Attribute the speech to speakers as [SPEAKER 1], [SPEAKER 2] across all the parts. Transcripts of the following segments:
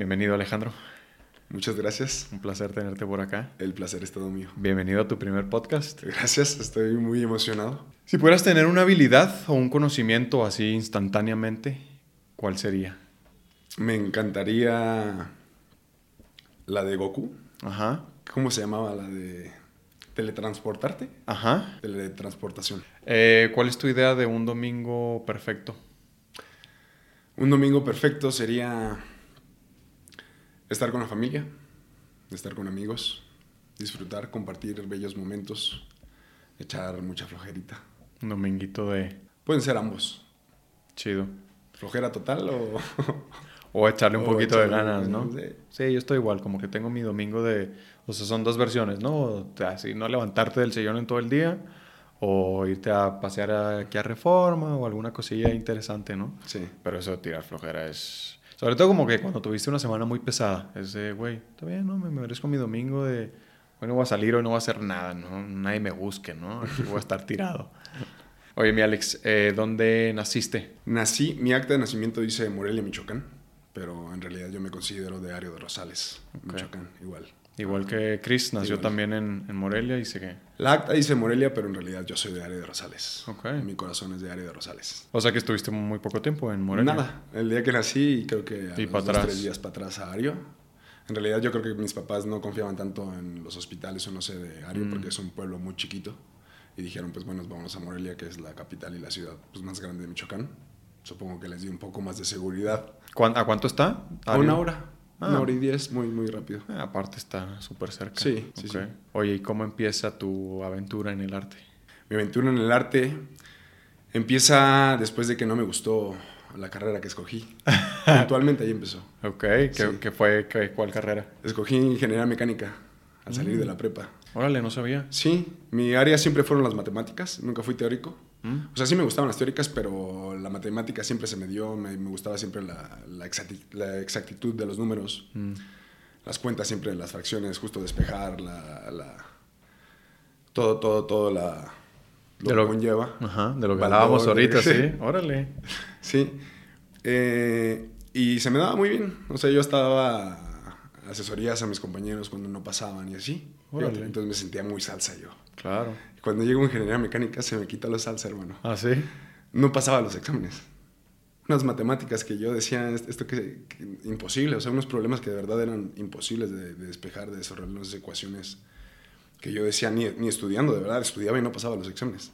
[SPEAKER 1] Bienvenido Alejandro,
[SPEAKER 2] Muchas gracias.
[SPEAKER 1] un placer tenerte por acá.
[SPEAKER 2] El placer es todo mío.
[SPEAKER 1] Bienvenido a tu primer podcast.
[SPEAKER 2] Gracias, estoy muy emocionado.
[SPEAKER 1] Si pudieras tener una habilidad o un conocimiento así instantáneamente, ¿cuál sería?
[SPEAKER 2] Me encantaría la de Goku.
[SPEAKER 1] Ajá,
[SPEAKER 2] ¿Cómo se llamaba la de teletransportarte?
[SPEAKER 1] ajá.
[SPEAKER 2] Teletransportación.
[SPEAKER 1] Eh, ¿Cuál es tu idea de un domingo perfecto?
[SPEAKER 2] Un domingo perfecto sería estar con la familia, estar con amigos, disfrutar, compartir bellos momentos, echar mucha flojerita.
[SPEAKER 1] Un dominguito de
[SPEAKER 2] Pueden ser ambos.
[SPEAKER 1] chido.
[SPEAKER 2] Flojera total o...
[SPEAKER 1] O echarle un
[SPEAKER 2] O
[SPEAKER 1] poquito de ganas, ¿no?
[SPEAKER 2] sí.
[SPEAKER 1] Sí, yo estoy igual, como que tengo mi domingo de... O sea, son dos versiones, ¿no? Así, no levantarte del sillón en todo el día o irte a pasear aquí a Reforma o alguna cosilla interesante, ¿no?
[SPEAKER 2] Sí.
[SPEAKER 1] Pero eso de tirar flojera es... Sobre todo como que cuando tuviste una semana muy pesada. Es de, güey, está bien, ¿no? Me merezco mi domingo de... Hoy no voy a salir, hoy no voy a hacer nada, ¿no? Nadie me busque, ¿no? Aquí voy a estar tirado. Oye, mi Alex, eh, ¿dónde naciste?
[SPEAKER 2] Nací, mi acta de nacimiento dice Morelia, Michoacán, pero en realidad yo me considero de Ario de Rosales. Michoacán, igual.
[SPEAKER 1] Igual que Chris, nació
[SPEAKER 2] Igual.
[SPEAKER 1] también en, en Morelia y que...
[SPEAKER 2] La acta dice Morelia, pero en realidad yo soy de Ario de Rosales.
[SPEAKER 1] Ok.
[SPEAKER 2] Mi corazón es de Ario de Rosales.
[SPEAKER 1] O sea que estuviste muy poco tiempo en Morelia.
[SPEAKER 2] Nada, el día que nací, creo que a
[SPEAKER 1] Y
[SPEAKER 2] los dos, tres días para atrás a Ario. En realidad yo creo que mis papás no confiaban tanto en los hospitales o no sé de Ario
[SPEAKER 1] Mm.
[SPEAKER 2] porque es un pueblo muy chiquito. Y dijeron, pues bueno, vamos a Morelia, que es la capital y la ciudad pues, más grande de Michoacán. Supongo que les di un poco más de seguridad.
[SPEAKER 1] ¿Cuán- ¿A cuánto está?
[SPEAKER 2] A una hora.
[SPEAKER 1] Ah.
[SPEAKER 2] Una hora y diez, muy, muy rápido.
[SPEAKER 1] Ah, aparte está súper cerca.
[SPEAKER 2] Sí, sí, sí.
[SPEAKER 1] Oye, ¿y cómo empieza tu aventura en el arte?
[SPEAKER 2] Mi aventura en el arte empieza después de que no me gustó la carrera que escogí. Puntualmente ahí empezó.
[SPEAKER 1] Ok, ¿qué,
[SPEAKER 2] Sí.
[SPEAKER 1] qué fue? qué- ¿Cuál carrera?
[SPEAKER 2] Escogí ingeniería mecánica al salir
[SPEAKER 1] Mm.
[SPEAKER 2] de la prepa.
[SPEAKER 1] Órale, no sabía.
[SPEAKER 2] Sí, mi área siempre fueron las matemáticas, nunca fui teórico.
[SPEAKER 1] Mm.
[SPEAKER 2] O sea, sí me gustaban las teóricas, pero la matemática siempre se me dio, me, me gustaba siempre la, la exacti- la exactitud de los números,
[SPEAKER 1] Mm.
[SPEAKER 2] las cuentas siempre, las fracciones, justo despejar, la, la- todo, todo, todo la, lo
[SPEAKER 1] De
[SPEAKER 2] que conlleva.
[SPEAKER 1] Ajá, de lo que hablábamos ahorita,
[SPEAKER 2] sí.
[SPEAKER 1] sí. Órale.
[SPEAKER 2] Sí. Eh, y se me daba muy bien. O sea, yo estaba asesorías a mis compañeros cuando no pasaban y así.
[SPEAKER 1] Órale.
[SPEAKER 2] Entonces me sentía muy salsa yo.
[SPEAKER 1] Claro.
[SPEAKER 2] Cuando llego a ingeniería mecánica se me quita la salsa, hermano.
[SPEAKER 1] ¿Ah, sí?
[SPEAKER 2] No pasaba los exámenes. Unas matemáticas que yo decía, "Est- esto que, que imposible, o sea, unos problemas que de verdad eran imposibles de, de despejar, de desarrollar unas ecuaciones que yo decía ni, ni estudiando, de verdad, estudiaba y no pasaba los exámenes.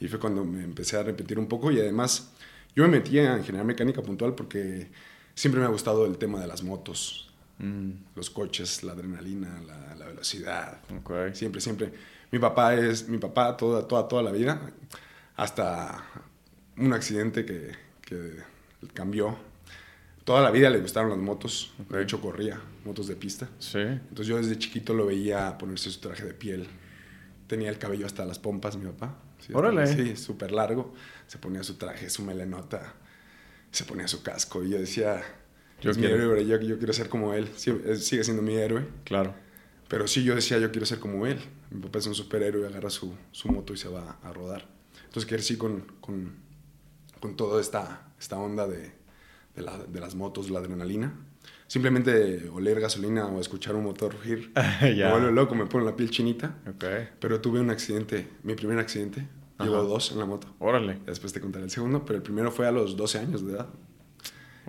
[SPEAKER 2] Y fue cuando me empecé a repetir un poco y además yo me metí a ingeniería mecánica puntual porque siempre me ha gustado el tema de las motos,
[SPEAKER 1] Mm,
[SPEAKER 2] los coches, la adrenalina, la, la velocidad,
[SPEAKER 1] ok.
[SPEAKER 2] Siempre, siempre. Mi papá es mi papá toda, toda, toda la vida, hasta un accidente que, que cambió. Toda la vida le gustaron las motos, de hecho corría, motos de pista.
[SPEAKER 1] Sí.
[SPEAKER 2] Entonces yo desde chiquito lo veía ponerse su traje de piel. Tenía el cabello hasta las pompas, mi papá. Sí,
[SPEAKER 1] Órale.
[SPEAKER 2] Sí, súper largo. Se ponía su traje, su melenota, se ponía su casco. Y yo decía,
[SPEAKER 1] Yo
[SPEAKER 2] mi
[SPEAKER 1] quiero.
[SPEAKER 2] héroe, yo, yo quiero ser como él. Sí, él sigue siendo mi héroe.
[SPEAKER 1] Claro.
[SPEAKER 2] Pero sí, yo decía, yo quiero ser como él. Mi papá es un superhéroe, agarra su, su moto y se va a rodar. Entonces crecí con, con, con toda esta, esta onda de, de, la- de las motos, la adrenalina. Simplemente oler gasolina o escuchar un motor rugir me
[SPEAKER 1] Ya.
[SPEAKER 2] vuelve loco, me pone la piel chinita.
[SPEAKER 1] Ok.
[SPEAKER 2] Pero tuve un accidente, mi primer accidente. Llevo dos en la moto.
[SPEAKER 1] Órale.
[SPEAKER 2] Después te contaré el segundo, pero el primero fue a los 12 años de edad.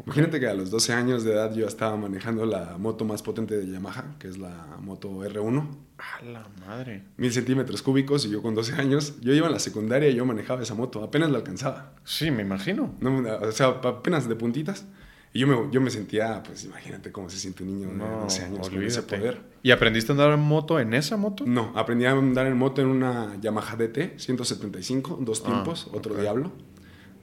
[SPEAKER 2] Imagínate que a los 12 años de edad yo estaba manejando la moto más potente de Yamaha, que es la moto R1,
[SPEAKER 1] A la madre.
[SPEAKER 2] mil centímetros cúbicos, y yo con 12 años, yo iba en la secundaria y yo manejaba esa moto, apenas la alcanzaba.
[SPEAKER 1] Sí, me imagino.
[SPEAKER 2] No, o sea, apenas de puntitas. Y yo me, yo me sentía, pues imagínate cómo se siente un niño de
[SPEAKER 1] No,
[SPEAKER 2] 12 años con ese
[SPEAKER 1] olvídate.
[SPEAKER 2] poder.
[SPEAKER 1] ¿Y aprendiste a andar en moto en esa moto?
[SPEAKER 2] No, aprendí a andar en moto en una Yamaha DT 175, dos
[SPEAKER 1] Ah,
[SPEAKER 2] tiempos, otro diablo,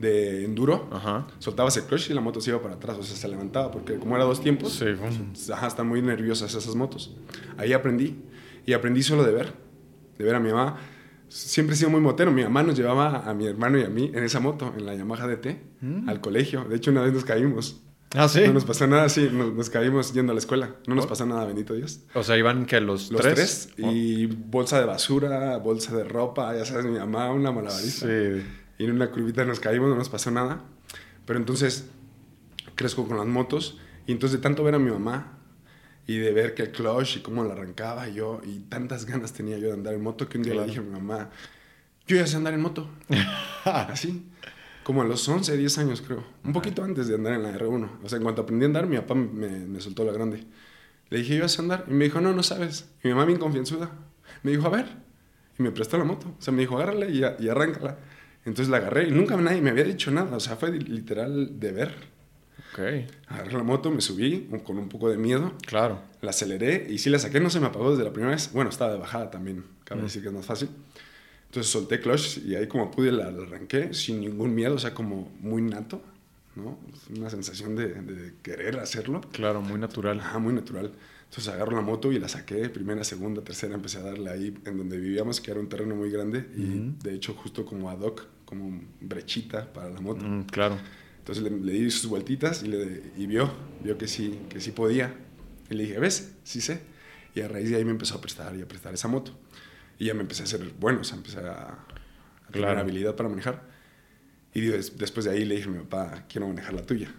[SPEAKER 2] de enduro.
[SPEAKER 1] Ajá.
[SPEAKER 2] soltabas el clutch y la moto se iba para atrás, o sea, se levantaba, porque como era dos tiempos,
[SPEAKER 1] Sí, fue-
[SPEAKER 2] ajá, están muy nerviosas esas motos. Ahí aprendí, y aprendí solo de ver, de ver a mi mamá. Siempre he sido muy motero, mi mamá nos llevaba a mi hermano y a mí en esa moto, en la Yamaha DT,
[SPEAKER 1] Mm.
[SPEAKER 2] al colegio. De hecho, una vez nos caímos.
[SPEAKER 1] Ah, sí.
[SPEAKER 2] No nos pasó nada, sí, nos, nos caímos yendo a la escuela. No nos
[SPEAKER 1] Oh.
[SPEAKER 2] pasó nada, bendito Dios.
[SPEAKER 1] O sea, iban que los,
[SPEAKER 2] Los
[SPEAKER 1] tres.
[SPEAKER 2] tres, y bolsa de basura, bolsa de ropa, ya sabes, mi mamá, una
[SPEAKER 1] Oh,
[SPEAKER 2] malabarista.
[SPEAKER 1] sí.
[SPEAKER 2] Y en una curvita nos caímos, no nos pasó nada. Pero entonces crezco con las motos Y entonces de tanto ver a mi mamá y de ver que el clutch y cómo la arrancaba yo y tantas ganas tenía yo de andar en moto que un día
[SPEAKER 1] Claro.
[SPEAKER 2] le dije a mi mamá, yo ya sé andar en moto. Así. Como a los 11, 10 años creo. Un poquito antes de andar en la R1. O sea, en cuanto aprendí a andar, mi papá me, me soltó la grande. Le dije, yo ya sé andar. Y me dijo, no, no sabes. Y mi mamá bien confianzuda. Me dijo, a ver. Y me prestó la moto. O sea, me dijo, agárrala y, y arráncala. Entonces la agarré y nunca nadie me había dicho nada. O sea, fue literal de ver.
[SPEAKER 1] Ok,
[SPEAKER 2] Agarré la moto, me subí con un poco de miedo.
[SPEAKER 1] claro.
[SPEAKER 2] La aceleré y sí la saqué, no se me apagó desde la primera vez. Bueno, estaba de bajada también, cabe
[SPEAKER 1] Mm.
[SPEAKER 2] decir que es más fácil. Entonces solté clutch y ahí como pude la, la arranqué sin ningún miedo, o sea, como muy nato, ¿no? Una sensación de, de querer hacerlo.
[SPEAKER 1] Claro, muy natural.
[SPEAKER 2] Ajá, muy natural. Entonces agarro la moto y la saqué, primera, segunda, tercera, empecé a darle ahí en donde vivíamos, que era un terreno muy grande y de hecho justo como ad hoc, como brechita para la moto.
[SPEAKER 1] Mm, claro.
[SPEAKER 2] Entonces le, le di sus vueltitas y, le, y vio, vio que sí, que sí podía. Y le dije, ¿ves? Sí sé. Y a raíz de ahí me empezó a prestar y a prestar esa moto. Y ya me empecé a hacer bueno, o sea, empecé a, a tener
[SPEAKER 1] Claro.
[SPEAKER 2] habilidad para manejar. Y des- después de ahí le dije a mi papá, quiero manejar la tuya.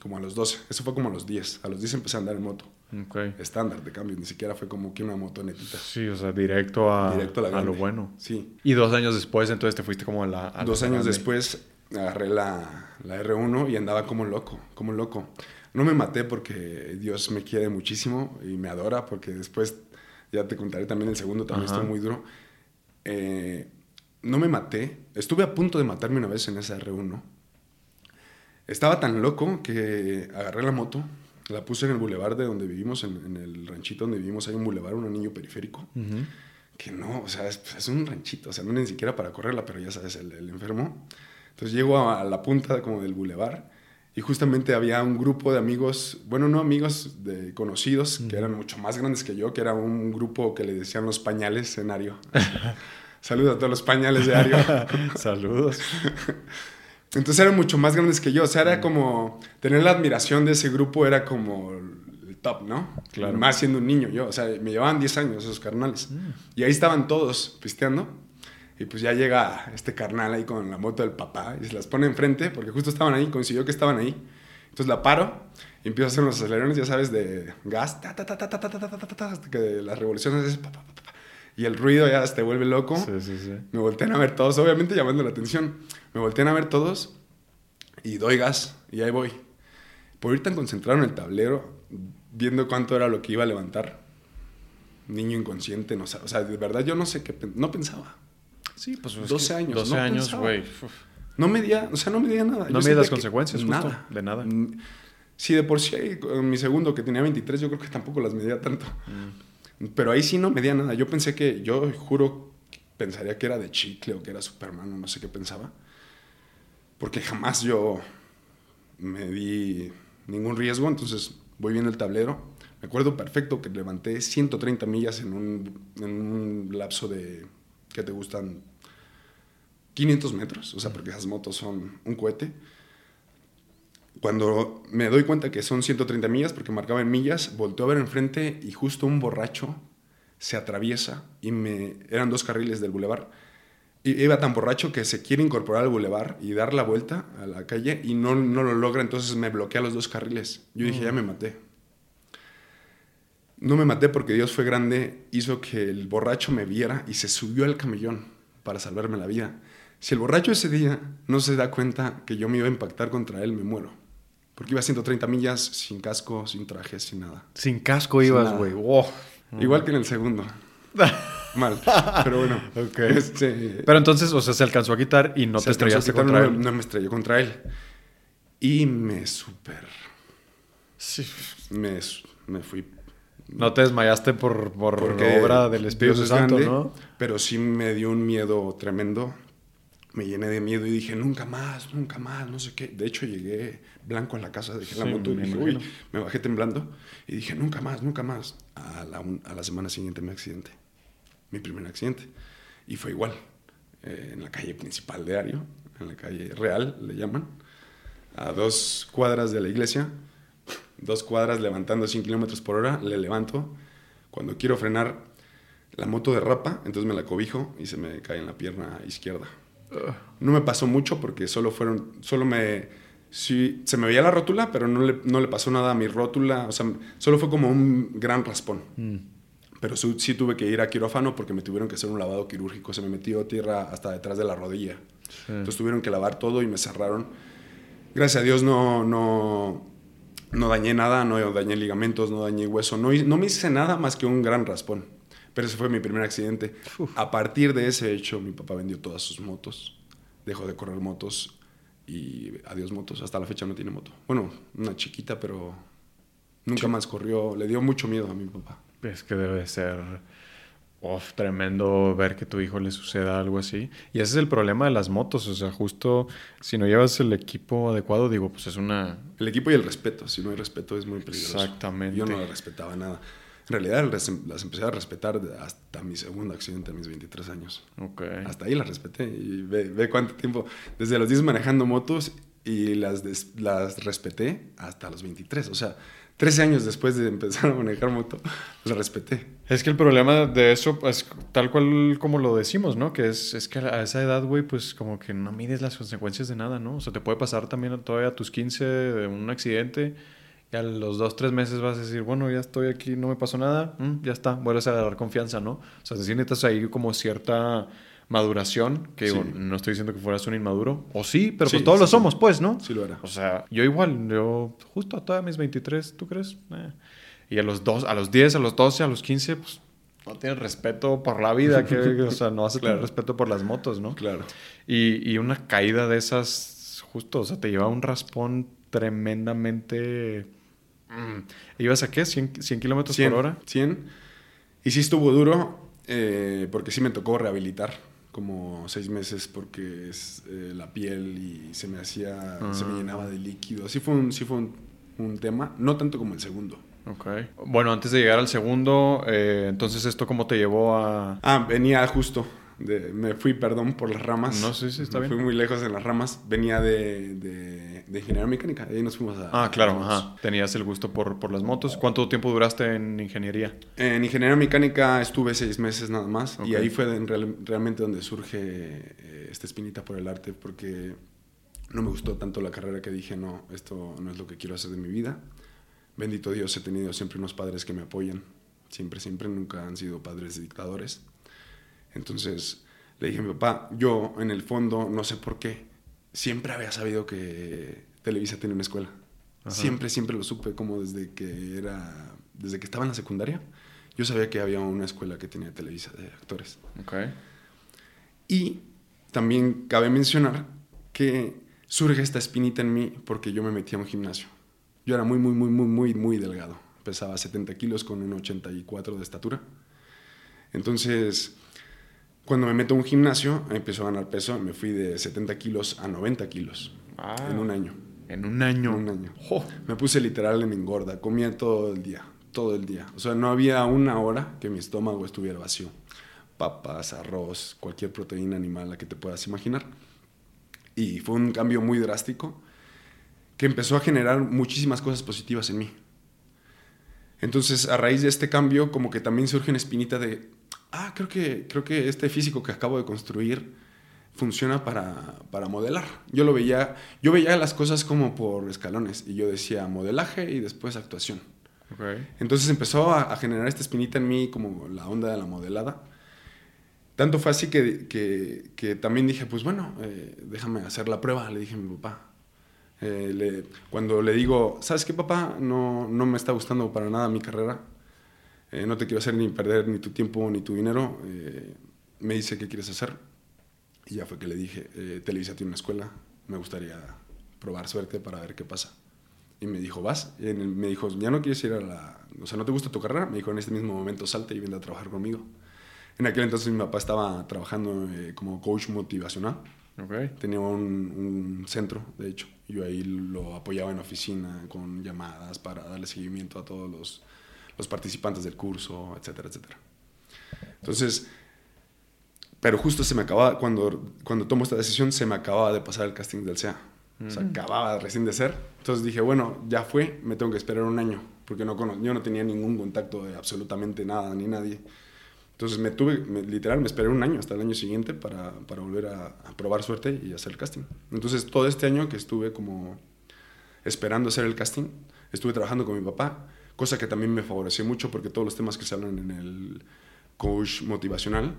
[SPEAKER 2] Como a los 12. Eso fue como a los 10. A los 10 empecé a andar en moto.
[SPEAKER 1] Ok.
[SPEAKER 2] Estándar de cambio. Ni siquiera fue como que una moto netita.
[SPEAKER 1] Sí, o sea, directo a,
[SPEAKER 2] Directo a la
[SPEAKER 1] a lo bueno.
[SPEAKER 2] Sí.
[SPEAKER 1] Y dos años después, entonces te fuiste como a la. a la
[SPEAKER 2] Dos años
[SPEAKER 1] grande.
[SPEAKER 2] después agarré la, la R1 y andaba como loco, como loco. No me maté porque Dios me quiere muchísimo y me adora, porque después, ya te contaré también el segundo, también
[SPEAKER 1] Ajá.
[SPEAKER 2] estuvo muy duro. Eh, no me maté, estuve a punto de matarme una vez en esa R1. Estaba tan loco que agarré la moto, la puse en el bulevar de donde vivimos, en, en el ranchito donde vivimos, hay un bulevar, un anillo periférico que no, o sea, es, es un ranchito, o sea, no ni siquiera para correrla, pero ya sabes, el, el enfermo. Entonces llego a, a la punta como del bulevar y justamente había un grupo de amigos, bueno, no amigos, de conocidos, que eran mucho más grandes que yo, que era un grupo que le decían los pañales en Ario. Saludos a todos los pañales de Ario.
[SPEAKER 1] Saludos.
[SPEAKER 2] Entonces eran mucho más grandes que yo, o sea, era como tener la admiración de ese grupo era como el top, ¿no?
[SPEAKER 1] Claro.
[SPEAKER 2] Más siendo un niño yo, o sea, me llevaban 10 años esos carnales. Y ahí estaban todos pisteando. Y pues ya llega este carnal ahí con la moto del papá y se las pone enfrente porque justo estaban ahí, coincidió que estaban ahí. Entonces la paro y empiezo a hacer unos acelerones, ya sabes, de gas, ta, ta, ta, ta, ta, ta, ta, ta, ta, ta, ta, hasta que las revoluciones es pa, pa, pa, pa, y el ruido ya te vuelve loco.
[SPEAKER 1] Sí, sí, sí.
[SPEAKER 2] Me voltean a ver todos, obviamente llamando la atención. Me voltean a ver todos y doy gas y ahí voy. Por ir tan concentrado en el tablero, viendo cuánto era lo que iba a levantar, niño inconsciente, no, o sea, de verdad yo no sé qué, no pensaba.
[SPEAKER 1] Sí, pues. es
[SPEAKER 2] 12
[SPEAKER 1] que
[SPEAKER 2] años,
[SPEAKER 1] 12
[SPEAKER 2] no
[SPEAKER 1] años, güey.
[SPEAKER 2] No medía, o sea, no medía nada.
[SPEAKER 1] No
[SPEAKER 2] sentía
[SPEAKER 1] las consecuencias, justo,
[SPEAKER 2] nada.
[SPEAKER 1] de nada.
[SPEAKER 2] Mm, Sí, de por sí, en mi segundo, que tenía 23, yo creo que tampoco las medía tanto.
[SPEAKER 1] Mm.
[SPEAKER 2] Pero ahí sí no medía nada. Yo pensé que, yo juro, pensaría que era de chicle o que era Superman o no sé qué pensaba. Porque jamás yo me di ningún riesgo, entonces voy viendo el tablero. Me acuerdo perfecto que levanté 130 millas en un, en un lapso de, ¿qué te gustan? 500 metros, o sea, porque esas motos son un cohete. Cuando me doy cuenta que son 130 millas, porque marcaba en millas, volteo a ver enfrente y justo un borracho se atraviesa y me eran dos carriles del bulevar. Iba tan borracho que se quiere incorporar al bulevar y dar la vuelta a la calle y no, no lo logra, entonces me bloquea los dos carriles. Yo dije, ya me maté. No me maté porque Dios fue grande, hizo que el borracho me viera y se subió al camellón para salvarme la vida. Si el borracho ese día no se da cuenta que yo me iba a impactar contra él, me muero. Porque iba a 130 millas sin casco, sin traje, sin nada.
[SPEAKER 1] Sin casco
[SPEAKER 2] Sin
[SPEAKER 1] ibas, güey. Wow.
[SPEAKER 2] Igual que en el segundo. Mal. Pero bueno.
[SPEAKER 1] Ok.
[SPEAKER 2] Este,
[SPEAKER 1] Pero entonces, o sea, se alcanzó a quitar y no te estrellaste
[SPEAKER 2] quitar,
[SPEAKER 1] contra
[SPEAKER 2] no,
[SPEAKER 1] él.
[SPEAKER 2] No me estrellé contra él. Y me super...
[SPEAKER 1] Sí.
[SPEAKER 2] Me, me fui...
[SPEAKER 1] No te desmayaste por, por
[SPEAKER 2] porque
[SPEAKER 1] obra del Espíritu
[SPEAKER 2] es
[SPEAKER 1] Santo,
[SPEAKER 2] grande,
[SPEAKER 1] ¿no?
[SPEAKER 2] Pero sí me dio un miedo tremendo. Me llené de miedo y dije, nunca más, nunca más, no sé qué. De hecho, llegué blanco a la casa, dejé la moto y
[SPEAKER 1] me
[SPEAKER 2] dije, uy, me bajé temblando. Y dije, nunca más, nunca más. A la, a la semana siguiente mi accidente. Mi primer accidente. Y fue igual. eh, en la calle principal de Ario, en la calle Real, le llaman. A dos cuadras de la iglesia. Dos cuadras levantando 100 kilómetros por hora, le levanto. Cuando quiero frenar, la moto derrapa, entonces me la cobijo y se me cae en la pierna izquierda. No me pasó mucho porque solo fueron, solo me Sí, se me veía la rótula, pero no le, no le pasó nada a mi rótula. O sea, solo fue como un gran raspón.
[SPEAKER 1] Mm.
[SPEAKER 2] Pero sí, sí tuve que ir a quirófano porque me tuvieron que hacer un lavado quirúrgico. Se me metió tierra hasta detrás de la rodilla. Entonces tuvieron que lavar todo y me cerraron. Gracias a Dios no, no, no dañé nada, no dañé ligamentos, no dañé hueso. No, no me hice nada más que un gran raspón. Pero ese fue mi primer accidente. A partir de ese hecho, mi papá vendió todas sus motos. Dejó de correr motos y adiós motos. Hasta la fecha no tiene moto. Bueno, una chiquita, pero nunca más corrió. Le dio mucho miedo a mi papá.
[SPEAKER 1] Es que debe ser uf, tremendo ver que tu hijo le suceda algo así. Y ese es el problema de las motos. O sea, justo si no llevas el equipo adecuado, digo, pues es una.
[SPEAKER 2] El equipo y el respeto. Si no hay respeto es muy peligroso.
[SPEAKER 1] Exactamente.
[SPEAKER 2] Yo no le respetaba nada. En realidad las las empecé a respetar hasta mi segundo accidente a mis 23 años.
[SPEAKER 1] Ok.
[SPEAKER 2] Hasta ahí las respeté. Y ve, ve cuánto tiempo. Desde los 10 manejando motos y las, des- las respeté hasta los 23. O sea, 13 años después de empezar a manejar moto, las respeté.
[SPEAKER 1] Es que el problema de eso, pues tal cual como lo decimos, ¿no? Que es, es que a esa edad, güey, pues como que no mides las consecuencias de nada, ¿no? O sea, te puede pasar también todavía a tus 15 de un accidente y a los dos, tres meses vas a decir, bueno, ya estoy aquí, no me pasó nada, mm, ya está, vuelves a agarrar confianza, ¿no? O sea, si necesitas ahí como cierta maduración, que digo,
[SPEAKER 2] Sí.
[SPEAKER 1] no estoy diciendo que fueras un inmaduro, o sí, pero
[SPEAKER 2] Sí,
[SPEAKER 1] pues todos
[SPEAKER 2] sí,
[SPEAKER 1] lo somos, pues, ¿no?
[SPEAKER 2] Sí lo era.
[SPEAKER 1] O sea, yo igual, yo justo a todas mis 23, ¿tú crees? Eh. Y a los, dos, a los 10, a los 12, a los 15, pues no tienes respeto por la vida, que, o sea, no vas a tener
[SPEAKER 2] Claro.
[SPEAKER 1] respeto por las motos, ¿no?
[SPEAKER 2] Claro.
[SPEAKER 1] Y, y una caída de esas, justo, o sea, te lleva un raspón tremendamente... mm, ¿Ibas a qué? ¿100, 100 kilómetros
[SPEAKER 2] 100,
[SPEAKER 1] por hora?
[SPEAKER 2] 100. Y sí estuvo duro, eh, porque sí me tocó rehabilitar como seis meses porque es eh, la piel y se me hacía, se me
[SPEAKER 1] Ah.
[SPEAKER 2] llenaba de líquido. Sí fue un, sí fue un, un tema, no tanto como el segundo.
[SPEAKER 1] Ok. Bueno, antes de llegar al segundo, eh, entonces, ¿esto cómo te llevó a...?
[SPEAKER 2] Ah, venía justo. De, me fui, perdón, por las ramas.
[SPEAKER 1] No, sí, sí, está
[SPEAKER 2] Me
[SPEAKER 1] bien.
[SPEAKER 2] Fui muy lejos en las ramas. Venía de, de, de ingeniería mecánica. Ahí nos fuimos a.
[SPEAKER 1] Ah, claro,
[SPEAKER 2] a-
[SPEAKER 1] ajá. Tenías el gusto por, por las motos. ¿Cuánto tiempo duraste en ingeniería?
[SPEAKER 2] En ingeniería mecánica estuve seis meses nada más. Y ahí fue en real- realmente donde surge eh, esta espinita por el arte. Porque no me gustó tanto la carrera que dije, no, esto no es lo que quiero hacer de mi vida. Bendito Dios, he tenido siempre unos padres que me apoyan. Siempre, siempre, nunca han sido padres dictadores. Entonces le dije a mi papá, yo en el fondo, no sé por qué, siempre había sabido que Televisa tiene una escuela.
[SPEAKER 1] Ajá.
[SPEAKER 2] Siempre, siempre lo supe, como desde que era, desde que estaba en la secundaria. Yo sabía que había una escuela que tenía Televisa de actores.
[SPEAKER 1] Ok.
[SPEAKER 2] Y también cabe mencionar que surge esta espinita en mí porque yo me metí a un gimnasio. Yo era muy, muy, muy, muy, muy, muy delgado. Pesaba 70 kilos con un 84 de estatura. Entonces, cuando me meto a un gimnasio, empiezo a ganar peso. Me fui de 70 kilos a 90 kilos
[SPEAKER 1] Ah.
[SPEAKER 2] en un año.
[SPEAKER 1] En un año.
[SPEAKER 2] En un año. Me puse literal en engorda. Comía todo el día. Todo el día. O sea, no había una hora que mi estómago estuviera vacío. Papas, arroz, cualquier proteína animal la que te puedas imaginar. Y fue un cambio muy drástico que empezó a generar muchísimas cosas positivas en mí. Entonces, a raíz de este cambio, como que también surge una espinita de, ah, creo que, creo que este físico que acabo de construir funciona para, para modelar. Yo lo veía, yo veía las cosas como por escalones y yo decía modelaje y después actuación.
[SPEAKER 1] Ok.
[SPEAKER 2] Entonces empezó a, a generar esta espinita en mí como la onda de la modelada. Tanto fue así que, que, que también dije, pues bueno, eh, déjame hacer la prueba, le dije a mi papá. Eh, le- cuando le digo, ¿sabes qué, papá? No, no me está gustando para nada mi carrera. Eh, no te quiero hacer ni perder ni tu tiempo ni tu dinero. Eh, me dice, ¿qué quieres hacer? Y ya fue que le dije, eh, Televisa tiene una escuela, me gustaría probar suerte para ver qué pasa. Y me dijo, vas. Y me dijo, ya no quieres ir a la... O sea, ¿no te gusta tu carrera? Me dijo, en este mismo momento salte y vente a trabajar conmigo. En aquel entonces mi papá estaba trabajando eh, como coach motivacional.
[SPEAKER 1] Ok.
[SPEAKER 2] Tenía un, un centro, de hecho. Yo ahí lo apoyaba en oficina con llamadas para darle seguimiento a todos los, los participantes del curso, etcétera, etcétera. Entonces, pero justo se me acababa, cuando, cuando tomo esta decisión, se me acababa de pasar el casting del SEA. O sea,
[SPEAKER 1] Mm.
[SPEAKER 2] acababa recién de ser. Entonces dije, bueno, ya fue, me tengo que esperar un año, porque no yo no tenía ningún contacto de absolutamente nada ni nadie. Entonces me tuve, me- literal, me esperé un año hasta el año siguiente para, para volver a, a probar suerte y hacer el casting. Entonces todo este año que estuve como esperando hacer el casting. Estuve trabajando con mi papá, cosa que también me favoreció mucho porque todos los temas que se hablan en el coach motivacional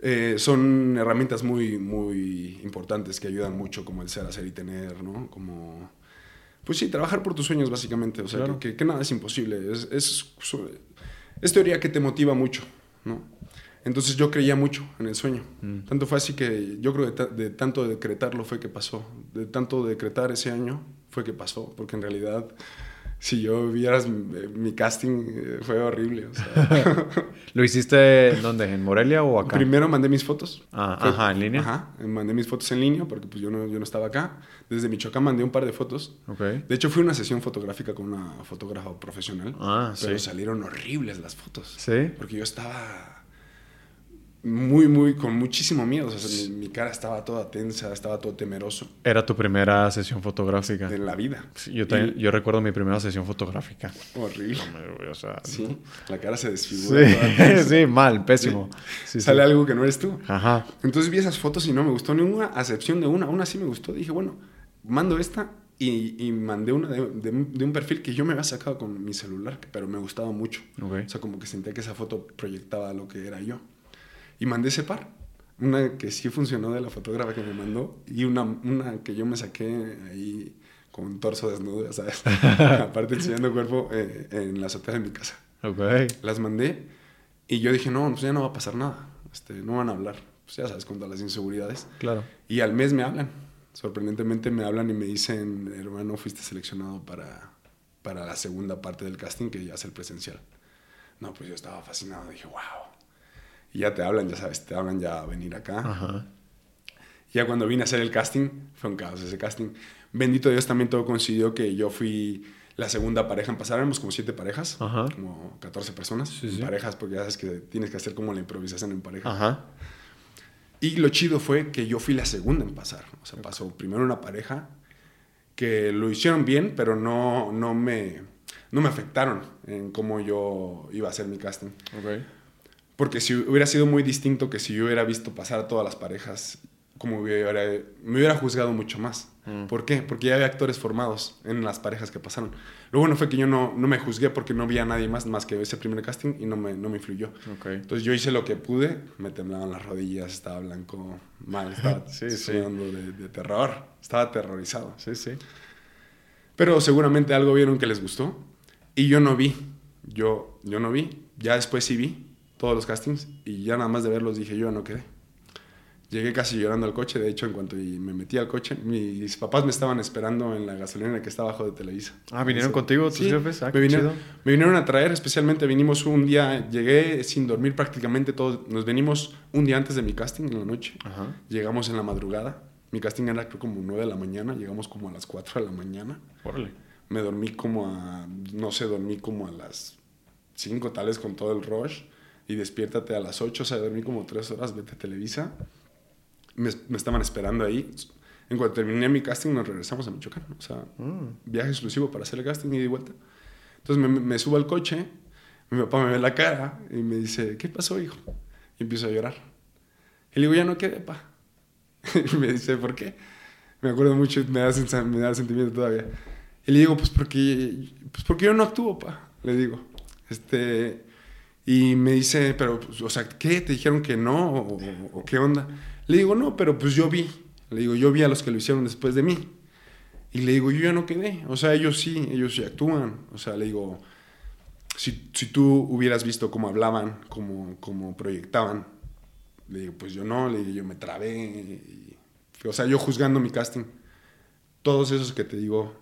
[SPEAKER 2] eh, son herramientas muy, muy importantes que ayudan mucho, como el ser, hacer y tener, ¿no? Como, pues sí, trabajar por tus sueños, básicamente. O sea,
[SPEAKER 1] Claro.
[SPEAKER 2] que, que nada es imposible. Es, es, es teoría que te motiva mucho, ¿no? Entonces yo creía mucho en el sueño.
[SPEAKER 1] Mm.
[SPEAKER 2] Tanto fue así que yo creo que de, de tanto decretarlo fue que pasó. De tanto decretar ese año fue que pasó. Porque en realidad, si yo vieras mi, mi casting, eh, fue horrible. o sea.
[SPEAKER 1] ¿Lo hiciste en dónde? ¿En Morelia o acá?
[SPEAKER 2] Primero mandé mis fotos.
[SPEAKER 1] Ah,
[SPEAKER 2] Fue-
[SPEAKER 1] ajá, ¿en línea?
[SPEAKER 2] Ajá, mandé mis fotos en línea porque pues yo no, yo no estaba acá. Desde Michoacán mandé un par de fotos.
[SPEAKER 1] Ok.
[SPEAKER 2] De hecho, fui a una sesión fotográfica con una fotógrafa profesional.
[SPEAKER 1] Ah,
[SPEAKER 2] pero
[SPEAKER 1] sí.
[SPEAKER 2] salieron horribles las fotos.
[SPEAKER 1] ¿Sí?
[SPEAKER 2] Porque yo estaba muy, muy, con muchísimo miedo. O sea, mi, mi cara estaba toda tensa, estaba todo temeroso
[SPEAKER 1] Era tu primera sesión fotográfica.
[SPEAKER 2] de la vida.
[SPEAKER 1] Sí, yo, también- yo recuerdo mi primera sesión fotográfica.
[SPEAKER 2] Horrible.
[SPEAKER 1] Hombre, güey, o sea,
[SPEAKER 2] Sí, la cara se
[SPEAKER 1] Sí,
[SPEAKER 2] desfigura. toda tensa.
[SPEAKER 1] sí, mal, pésimo. Sí,
[SPEAKER 2] Sale
[SPEAKER 1] sí.
[SPEAKER 2] algo que no eres tú.
[SPEAKER 1] Ajá.
[SPEAKER 2] Entonces vi esas fotos y no me gustó ninguna, a excepción de una. Una sí me gustó. Dije, bueno, mando esta y, y mandé una de, de un- de un perfil que yo me había sacado con mi celular, pero me gustaba mucho.
[SPEAKER 1] Ok.
[SPEAKER 2] O sea, como que sentía que esa foto proyectaba lo que era yo. Y mandé ese par. Una que sí funcionó de la fotógrafa que me mandó y una, una que yo me saqué ahí con un torso desnudo, ya ¿sabes? Aparte enseñando cuerpo eh, en la azotea de mi casa.
[SPEAKER 1] Ok.
[SPEAKER 2] Las mandé y yo dije, no, pues ya no va a pasar nada. Este, no van a hablar. Pues ya sabes, con todas las inseguridades.
[SPEAKER 1] Claro.
[SPEAKER 2] Y al mes me hablan. Sorprendentemente me hablan y me dicen, hermano, fuiste seleccionado para, para la segunda parte del casting, que ya es el presencial. No, pues yo estaba fascinado. Dije, wow. Y ya te hablan, ya sabes, te hablan ya a venir acá.
[SPEAKER 1] Ajá.
[SPEAKER 2] Ya cuando vine a hacer el casting, fue un caos ese casting. Bendito Dios, también todo coincidió que yo fui la segunda pareja en pasar. Éramos como siete parejas,
[SPEAKER 1] Ajá.
[SPEAKER 2] como 14 personas.
[SPEAKER 1] Sí,
[SPEAKER 2] en
[SPEAKER 1] sí.
[SPEAKER 2] parejas, porque ya sabes que tienes que hacer como la improvisación en pareja.
[SPEAKER 1] Ajá.
[SPEAKER 2] Y lo chido fue que yo fui la segunda en pasar. O sea, pasó primero una pareja que lo hicieron bien, pero no, no, me, no me afectaron en cómo yo iba a hacer mi casting.
[SPEAKER 1] Ok.
[SPEAKER 2] Porque si hubiera sido muy distinto que si yo hubiera visto pasar a todas las parejas, como hubiera, me hubiera juzgado mucho más.
[SPEAKER 1] Mm.
[SPEAKER 2] ¿Por qué? Porque ya había actores formados en las parejas que pasaron. Lo bueno fue que yo no, no me juzgué porque no vi a nadie más más que ese primer casting y no me, no me influyó.
[SPEAKER 1] Ok.
[SPEAKER 2] Entonces yo hice lo que pude, me temblaban las rodillas, estaba blanco, mal, estaba
[SPEAKER 1] Sí, sí.
[SPEAKER 2] sudando de, de terror, estaba aterrorizado.
[SPEAKER 1] Sí, sí.
[SPEAKER 2] Pero seguramente algo vieron que les gustó y yo no vi, yo, yo no vi, ya después sí vi todos los castings y ya nada más de verlos dije yo no quedé. Llegué casi llorando al coche, de hecho en cuanto me metí al coche, mis papás me estaban esperando en la gasolina que está abajo de Televisa.
[SPEAKER 1] Ah, ¿vinieron
[SPEAKER 2] Sí.
[SPEAKER 1] contigo tus
[SPEAKER 2] Sí,
[SPEAKER 1] jefes? Ah,
[SPEAKER 2] me, vinieron, me vinieron a traer, especialmente vinimos un día, llegué sin dormir prácticamente todo, nos venimos un día antes de mi casting en la noche,
[SPEAKER 1] Ajá.
[SPEAKER 2] llegamos en la madrugada, mi casting era creo como 9 de la mañana, llegamos como a las 4 de la mañana,
[SPEAKER 1] Órale.
[SPEAKER 2] me dormí como a, no sé, dormí como a las 5 tales con todo el rush y despiértate a las 8, o sea, dormí como 3 horas, vete a Televisa, me, me estaban esperando ahí. En cuanto terminé mi casting, nos regresamos a Michoacán. O sea,
[SPEAKER 1] Mm.
[SPEAKER 2] viaje exclusivo para hacer el casting y de vuelta. Entonces me, me subo al coche, mi papá me ve la cara y me dice, ¿qué pasó, hijo? Y empiezo a llorar. Y le digo, ya no quedé, pa. Y me dice, ¿por qué? Me acuerdo mucho, me da, me da sentimiento todavía. Y le digo, pues porque, pues porque yo no actúo, pa. Le digo. Este, y me dice, pero, pues, o sea, ¿qué? ¿Te dijeron que no? ¿O, o- qué onda? Le digo, no, pero pues yo vi. Le digo, yo vi a los que lo hicieron después de mí. Y le digo, yo ya no quedé. O sea, ellos sí, ellos sí actúan. O sea, le digo, si, si tú hubieras visto cómo hablaban, cómo, cómo proyectaban, le digo, pues yo no, le digo, yo me trabé. y- o sea, yo juzgando mi casting. Todos esos que te digo,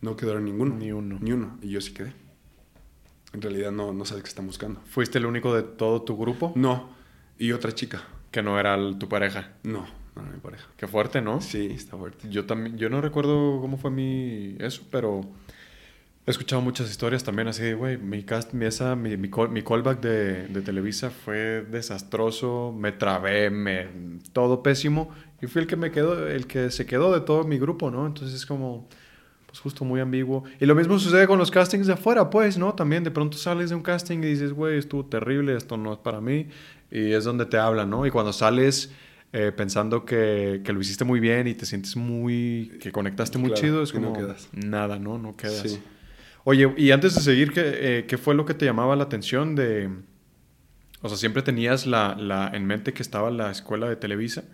[SPEAKER 2] no quedaron ninguno.
[SPEAKER 1] Ni uno.
[SPEAKER 2] Ni uno. Y yo sí quedé. En realidad no, no sabes qué están buscando.
[SPEAKER 1] ¿Fuiste el único de todo tu grupo
[SPEAKER 2] No. Y otra chica.
[SPEAKER 1] que no era el- tu pareja?
[SPEAKER 2] No, no era mi pareja.
[SPEAKER 1] Qué fuerte, ¿no?
[SPEAKER 2] Sí, está fuerte.
[SPEAKER 1] Yo también, yo no recuerdo cómo fue mi eso, pero he escuchado muchas historias también así de, güey, mi cast, mi, esa, mi, mi, call- mi callback de, de Televisa fue desastroso, me trabé, me, todo pésimo, y fui el que me quedó, el que se quedó de todo mi grupo, ¿no? Entonces es como, pues justo muy ambiguo. Y lo mismo sucede con los castings de afuera, pues, ¿no? También de pronto sales de un casting y dices, güey, estuvo terrible, esto no es para mí, y es donde te hablan, ¿no? Y cuando sales eh, pensando que, que lo hiciste muy bien y te sientes muy, que conectaste muy
[SPEAKER 2] Claro,
[SPEAKER 1] chido, es
[SPEAKER 2] y no
[SPEAKER 1] como
[SPEAKER 2] quedas.
[SPEAKER 1] nada, ¿no? No quedas.
[SPEAKER 2] Sí.
[SPEAKER 1] Oye, y antes de seguir, ¿qué, eh, qué fue lo que te llamaba la atención de... O sea, siempre tenías la, la, en mente que estaba la escuela de Televisa,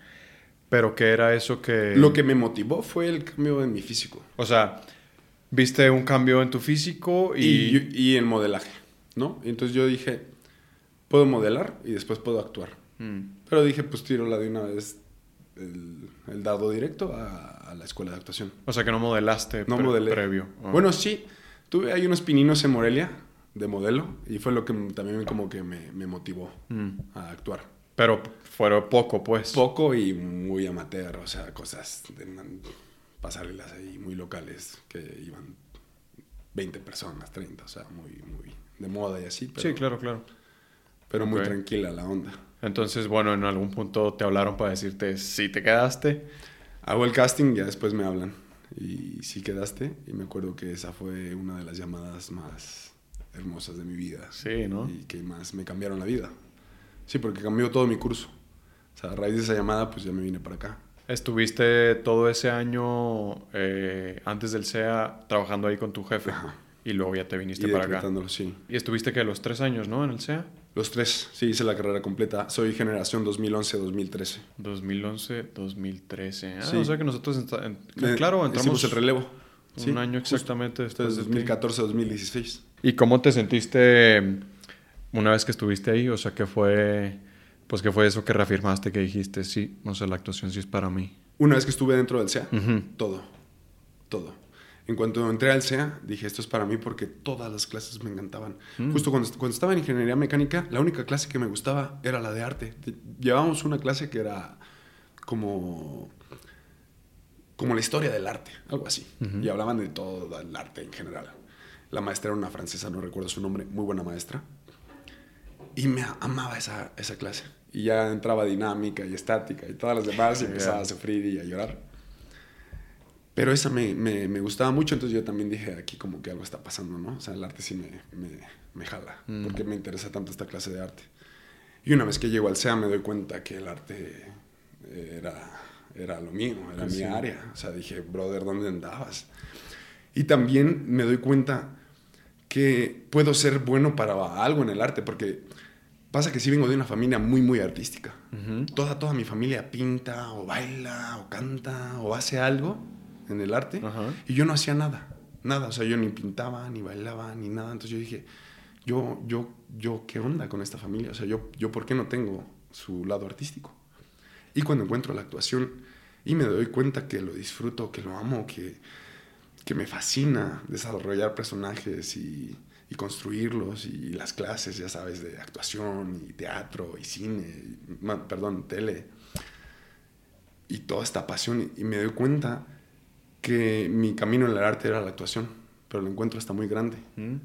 [SPEAKER 1] pero ¿qué era eso que...
[SPEAKER 2] Lo que me motivó fue el cambio en mi físico.
[SPEAKER 1] O sea, viste un cambio en tu físico y...
[SPEAKER 2] Y, y en modelaje, ¿no? Y entonces yo dije, puedo modelar y después puedo actuar.
[SPEAKER 1] Mm,
[SPEAKER 2] Pero dije, pues tiro la de una vez el, el dado directo a, a la escuela de actuación.
[SPEAKER 1] O sea, que no modelaste
[SPEAKER 2] No
[SPEAKER 1] pre-
[SPEAKER 2] modelé.
[SPEAKER 1] previo. Ah.
[SPEAKER 2] Bueno, sí, tuve ahí unos pininos en Morelia de modelo y fue lo que también como que me, me motivó
[SPEAKER 1] Mm,
[SPEAKER 2] a actuar.
[SPEAKER 1] Pero fueron poco, pues.
[SPEAKER 2] Poco y muy amateur, o sea, cosas de pasarelas ahí muy locales que iban 20 personas, 30, o sea, muy, muy de moda y así, pero,
[SPEAKER 1] sí, claro, claro.
[SPEAKER 2] pero muy tranquila la onda.
[SPEAKER 1] Entonces, bueno, en algún punto te hablaron para decirte si te quedaste.
[SPEAKER 2] Hago el casting, ya después me hablan. Y sí quedaste. Y me acuerdo que esa fue una de las llamadas más hermosas de mi vida.
[SPEAKER 1] Sí, ¿no?
[SPEAKER 2] Y que más me cambiaron la vida. Sí, porque cambió todo mi curso. O sea, a raíz de esa llamada, pues ya me vine para acá.
[SPEAKER 1] Estuviste todo ese año eh, antes del SEA trabajando ahí con tu jefe.
[SPEAKER 2] Ajá.
[SPEAKER 1] Y luego ya te
[SPEAKER 2] Y
[SPEAKER 1] viniste para acá.
[SPEAKER 2] sí.
[SPEAKER 1] Y estuviste que los tres años, ¿no? En el SEA.
[SPEAKER 2] Los tres, sí, hice la carrera completa. Soy generación 2011-2013.
[SPEAKER 1] 2011, 2013. Ah,
[SPEAKER 2] Sí.
[SPEAKER 1] o sea que nosotros, en-
[SPEAKER 2] Eh,
[SPEAKER 1] claro,
[SPEAKER 2] hicimos
[SPEAKER 1] entramos
[SPEAKER 2] el relevo.
[SPEAKER 1] un
[SPEAKER 2] Sí,
[SPEAKER 1] año exactamente después de ti.
[SPEAKER 2] 2014-2016.
[SPEAKER 1] ¿Y cómo te sentiste mm, una vez que estuviste ahí? O sea, ¿qué fue, pues, qué fue eso que reafirmaste que dijiste, sí, o sea, la actuación sí es para mí?
[SPEAKER 2] Una vez que estuve dentro del SEA, todo, todo. En cuanto entré al SEA, dije, esto es para mí porque todas las clases me encantaban.
[SPEAKER 1] Mm.
[SPEAKER 2] Justo cuando, cuando estaba en ingeniería mecánica, la única clase que me gustaba era la de arte. Te- Llevábamos una clase que era como, como la historia del arte, algo así. Y hablaban de todo el arte en general. La maestra era una francesa, no recuerdo su nombre, muy buena maestra. Y me amaba esa, esa clase. Y ya entraba dinámica y estática y todas las demás y empezaba a sufrir y a llorar. Pero esa me, me, me gustaba mucho, entonces yo también dije, aquí como que algo está pasando, ¿no? O sea, el arte sí me, me, me jala,
[SPEAKER 1] Mm.
[SPEAKER 2] porque me interesa tanto esta clase de arte. Y una vez que llego al SEA me doy cuenta que el arte era, era lo mío, era
[SPEAKER 1] Pues
[SPEAKER 2] mi
[SPEAKER 1] sí.
[SPEAKER 2] área. O sea, dije, brother, ¿dónde andabas? Y también me doy cuenta que puedo ser bueno para algo en el arte, porque pasa que sí vengo de una familia muy, muy artística. Toda, toda mi familia pinta o baila o canta o hace algo en el arte y yo no hacía nada, nada, o sea, yo ni pintaba, ni bailaba, ni nada, entonces yo dije, yo, yo, yo, ¿qué onda con esta familia? O sea, yo, yo, ¿por qué no tengo su lado artístico? Y cuando encuentro la actuación y me doy cuenta que lo disfruto, que lo amo, que, que me fascina desarrollar personajes y, y construirlos y las clases, ya sabes, de actuación y teatro y cine, y- perdón, tele y toda esta pasión y me doy cuenta que mi camino en el arte era la actuación, pero lo encuentro hasta muy grande.
[SPEAKER 1] Mm.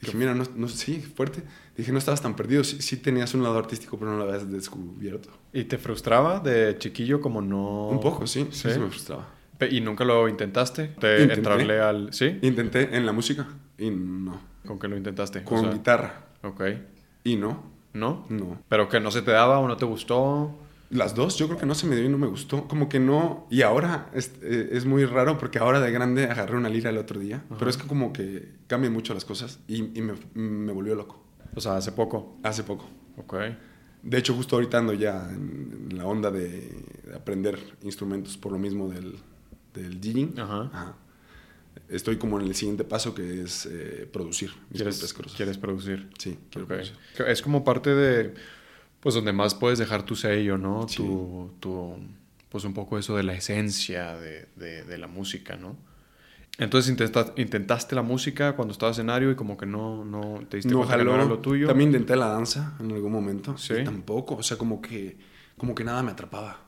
[SPEAKER 2] Dije, mira, no, no, sí, fuerte. Dije, no estabas tan perdido, sí, sí tenías un lado artístico, pero no lo habías descubierto.
[SPEAKER 1] ¿Y te frustraba de chiquillo como no...?
[SPEAKER 2] Un poco, sí, sí,
[SPEAKER 1] ¿Sí?
[SPEAKER 2] sí me frustraba.
[SPEAKER 1] ¿Y nunca lo intentaste? ¿De
[SPEAKER 2] Intenté.
[SPEAKER 1] entrarle al...? ¿Sí?
[SPEAKER 2] Intenté en la música y no.
[SPEAKER 1] ¿Con qué lo intentaste? O
[SPEAKER 2] Con
[SPEAKER 1] sea,
[SPEAKER 2] guitarra
[SPEAKER 1] Ok.
[SPEAKER 2] y no.
[SPEAKER 1] ¿No?
[SPEAKER 2] No.
[SPEAKER 1] ¿Pero que no se te daba o no te gustó?
[SPEAKER 2] Las dos, yo creo que no se me dio y no me gustó. Como que no. Y ahora es, eh, es muy raro porque ahora de grande agarré una lira el otro día.
[SPEAKER 1] Ajá.
[SPEAKER 2] Pero es que como que cambian mucho las cosas y, y me, me volvió loco.
[SPEAKER 1] O sea, hace poco.
[SPEAKER 2] Hace poco.
[SPEAKER 1] Ok.
[SPEAKER 2] De hecho, justo ahorita ando ya en, en la onda de, de aprender instrumentos por lo mismo del, del DJing.
[SPEAKER 1] Ajá.
[SPEAKER 2] Ajá. Estoy como en el siguiente paso que es eh, producir mis propias
[SPEAKER 1] ¿Quieres,
[SPEAKER 2] cosas.
[SPEAKER 1] ¿Quieres producir?
[SPEAKER 2] Sí, quiero
[SPEAKER 1] Ok.
[SPEAKER 2] producir.
[SPEAKER 1] Es como parte de... Pues donde más puedes dejar tu sello, ¿no?
[SPEAKER 2] Sí.
[SPEAKER 1] Tu, tu... Pues un poco eso de la esencia de, de- de la música, ¿no? Entonces intenta- intentaste la música cuando estabas en Ario y como que no, no te diste
[SPEAKER 2] No
[SPEAKER 1] cuenta que no
[SPEAKER 2] jaló.
[SPEAKER 1] era lo tuyo.
[SPEAKER 2] También intenté la danza en algún momento.
[SPEAKER 1] Sí.
[SPEAKER 2] Y tampoco. O sea, como que, como que nada me atrapaba.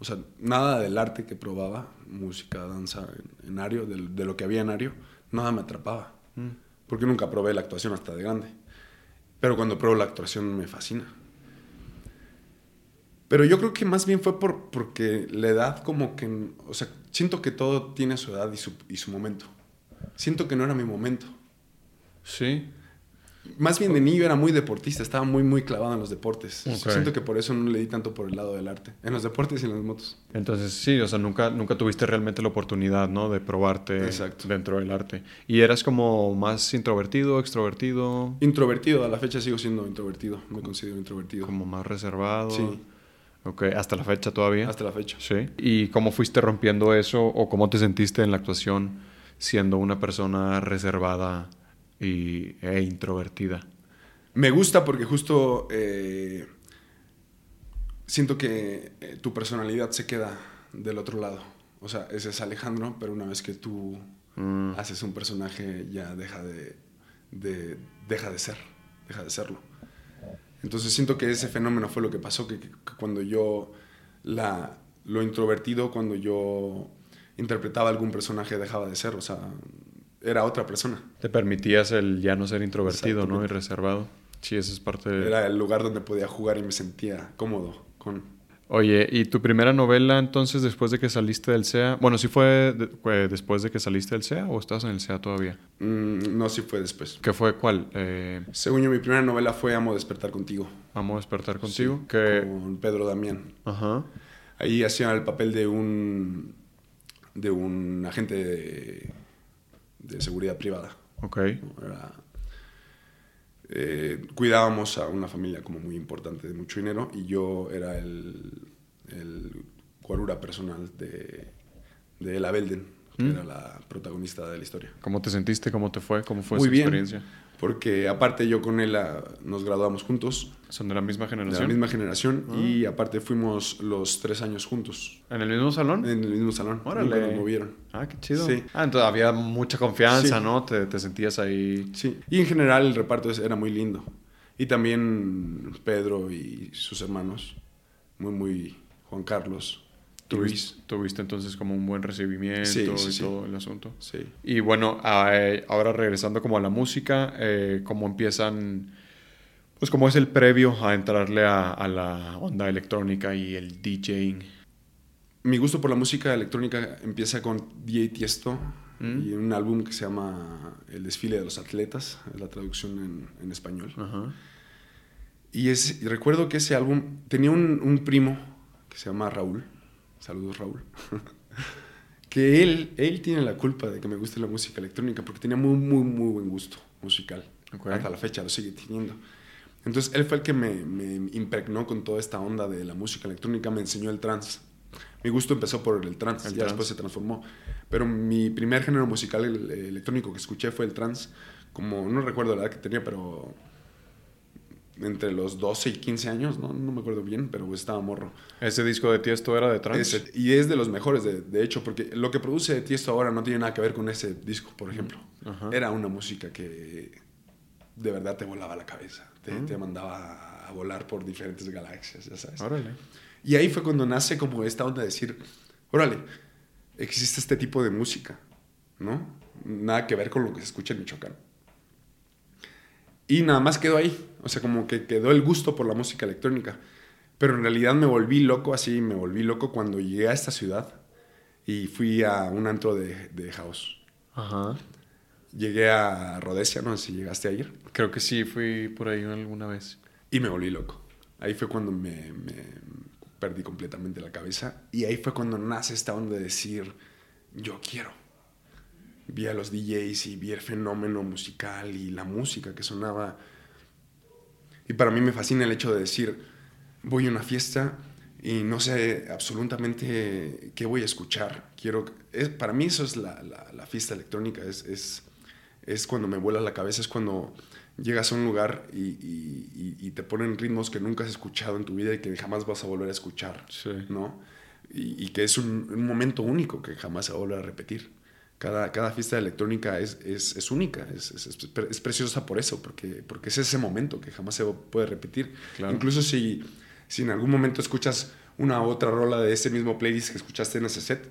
[SPEAKER 2] O sea, nada del arte que probaba, música, danza en, en Ario, de, lo que había en Ario, nada me atrapaba.
[SPEAKER 1] Mm.
[SPEAKER 2] Porque nunca probé la actuación hasta de grande. Pero cuando pruebo la actuación me fascina. Pero yo creo que más bien fue por, porque la edad como que... O sea, siento que todo tiene su edad y su, y su momento. Siento que no era mi momento.
[SPEAKER 1] Sí.
[SPEAKER 2] Más bien de niño era muy deportista, estaba muy, muy clavado en los deportes. Siento que por eso no le di tanto por el lado del arte. En los deportes y en las motos.
[SPEAKER 1] Entonces, sí, o sea, nunca, nunca tuviste realmente la oportunidad, ¿no? De probarte
[SPEAKER 2] Exacto.
[SPEAKER 1] dentro del arte. ¿Y eras como más introvertido, extrovertido,
[SPEAKER 2] Introvertido, a la fecha sigo siendo introvertido. Me considero introvertido.
[SPEAKER 1] como más reservado?
[SPEAKER 2] Sí.
[SPEAKER 1] Ok, hasta la fecha todavía.
[SPEAKER 2] Hasta la fecha.
[SPEAKER 1] Sí. ¿Y cómo fuiste rompiendo eso o cómo te sentiste en la actuación siendo una persona reservada y, e introvertida?
[SPEAKER 2] Me gusta porque justo eh, siento que eh, tu personalidad se queda del otro lado. O sea, ese es Alejandro, pero una vez que tú
[SPEAKER 1] Mm,
[SPEAKER 2] haces un personaje ya deja de, de- deja de ser, deja de serlo. Entonces siento que ese fenómeno fue lo que pasó, que, que cuando yo la, lo introvertido, cuando yo interpretaba algún personaje dejaba de ser, o sea, era otra persona.
[SPEAKER 1] Te permitías el ya no ser introvertido, ¿no? Y reservado. Sí, esa es parte de...
[SPEAKER 2] Era el lugar donde podía jugar y me sentía cómodo con...
[SPEAKER 1] Oye, ¿y tu primera novela entonces después de que saliste del SEA? Bueno, ¿sí fue, de- fue después de que saliste del SEA o estás en el SEA todavía?
[SPEAKER 2] Mm, no, sí fue después.
[SPEAKER 1] ¿Qué fue cuál? Eh,
[SPEAKER 2] Según yo, mi primera novela fue Amo despertar contigo.
[SPEAKER 1] Vamos a despertar contigo.
[SPEAKER 2] Sí,
[SPEAKER 1] que...
[SPEAKER 2] Con Pedro Damián.
[SPEAKER 1] Ajá.
[SPEAKER 2] Ahí hacía el papel de un, de un agente de, de seguridad privada.
[SPEAKER 1] Ok.
[SPEAKER 2] eh, cuidábamos a una familia como muy importante de mucho dinero y yo era el, el guarura personal de, de Ella Belden, que
[SPEAKER 1] Mm.
[SPEAKER 2] era la protagonista de la historia.
[SPEAKER 1] ¿Cómo te sentiste? ¿Cómo te fue? ¿Cómo fue
[SPEAKER 2] Muy
[SPEAKER 1] esa
[SPEAKER 2] bien.
[SPEAKER 1] experiencia?
[SPEAKER 2] Porque aparte yo con ella nos graduamos juntos,
[SPEAKER 1] ¿Son de la misma
[SPEAKER 2] de
[SPEAKER 1] generación?
[SPEAKER 2] la misma generación,
[SPEAKER 1] Ah.
[SPEAKER 2] y aparte fuimos los tres años juntos,
[SPEAKER 1] ¿En el mismo salón?
[SPEAKER 2] en el mismo salón.
[SPEAKER 1] Órale.
[SPEAKER 2] Nunca nos movieron.
[SPEAKER 1] Ah, qué chido.
[SPEAKER 2] Sí.
[SPEAKER 1] Ah, entonces había mucha confianza,
[SPEAKER 2] Sí.
[SPEAKER 1] ¿no? Te, te sentías ahí.
[SPEAKER 2] Sí, y en general el reparto era muy lindo. Y también Pedro y sus hermanos, muy, muy Juan Carlos,
[SPEAKER 1] Tuviste, tuviste entonces como un buen recibimiento
[SPEAKER 2] Sí,
[SPEAKER 1] y
[SPEAKER 2] sí, sí.
[SPEAKER 1] todo el asunto.
[SPEAKER 2] Sí.
[SPEAKER 1] Y bueno, eh, ahora regresando como a la música, eh, ¿cómo empiezan? Pues cómo es el previo a entrarle a, a la onda electrónica y el DJing.
[SPEAKER 2] Mi gusto por la música electrónica empieza con DJ Tiesto
[SPEAKER 1] Mm.
[SPEAKER 2] y un álbum que se llama El desfile de los atletas, es la traducción en, en español.
[SPEAKER 1] Ajá.
[SPEAKER 2] Y, es, y recuerdo que ese álbum tenía un, un primo que se llama Raúl. Saludos, Raúl. que él, él tiene la culpa de que me guste la música electrónica porque tenía muy, muy, muy buen gusto musical.
[SPEAKER 1] Ok.
[SPEAKER 2] Hasta la fecha lo sigue teniendo. Entonces, él fue el que me, me impregnó con toda esta onda de la música electrónica, me enseñó el trance. Mi gusto empezó por el trance, ya después se transformó. Pero mi primer género musical el- el electrónico que escuché fue el trance. Como, no recuerdo la edad que tenía, pero entre los 12 y 15 años, no, no me acuerdo bien, pero estaba morro.
[SPEAKER 1] ¿Ese disco de Tiesto era de trance?
[SPEAKER 2] Ese- y es de los mejores, de, de hecho, porque lo que produce Tiesto ahora no tiene nada que ver con ese disco, por ejemplo. Era una música que de verdad te volaba la cabeza, te,
[SPEAKER 1] Mm.
[SPEAKER 2] te mandaba a volar por diferentes galaxias, ya sabes.
[SPEAKER 1] Órale.
[SPEAKER 2] Y ahí fue cuando nace como esta onda de decir, órale, existe este tipo de música, ¿no? Nada que ver con lo que se escucha en Michoacán. Y nada más quedó ahí, o sea, como que quedó el gusto por la música electrónica. Pero en realidad me volví loco, así, me volví loco cuando llegué a esta ciudad y fui a un antro de, de house.
[SPEAKER 1] Ajá.
[SPEAKER 2] Llegué a Rhodesia, no sé si llegaste a ir,
[SPEAKER 1] Creo que sí, fui por ahí alguna vez.
[SPEAKER 2] y me volví loco. Ahí fue cuando me, me perdí completamente la cabeza y ahí fue cuando nace esta onda de decir, yo quiero. Vi a los DJs y vi el fenómeno musical y la música que sonaba. Y para mí me fascina el hecho de decir, voy a una fiesta y no sé absolutamente qué voy a escuchar. Quiero, es, para mí eso es la, la- la fiesta electrónica, es, es, es cuando me vuela la cabeza, es cuando llegas a un lugar y, y- te ponen ritmos que nunca has escuchado en tu vida y que jamás vas a volver a escuchar,
[SPEAKER 1] Sí.
[SPEAKER 2] ¿no? Y, y que es un, un momento único que jamás se va a volver a repetir. Cada, cada fiesta electrónica es, es, es única, es, es, es pre- es preciosa por eso, porque, porque es ese momento que jamás se puede repetir.
[SPEAKER 1] Claro.
[SPEAKER 2] Incluso si, si en algún momento escuchas una otra rola de ese mismo playlist que escuchaste en ese set,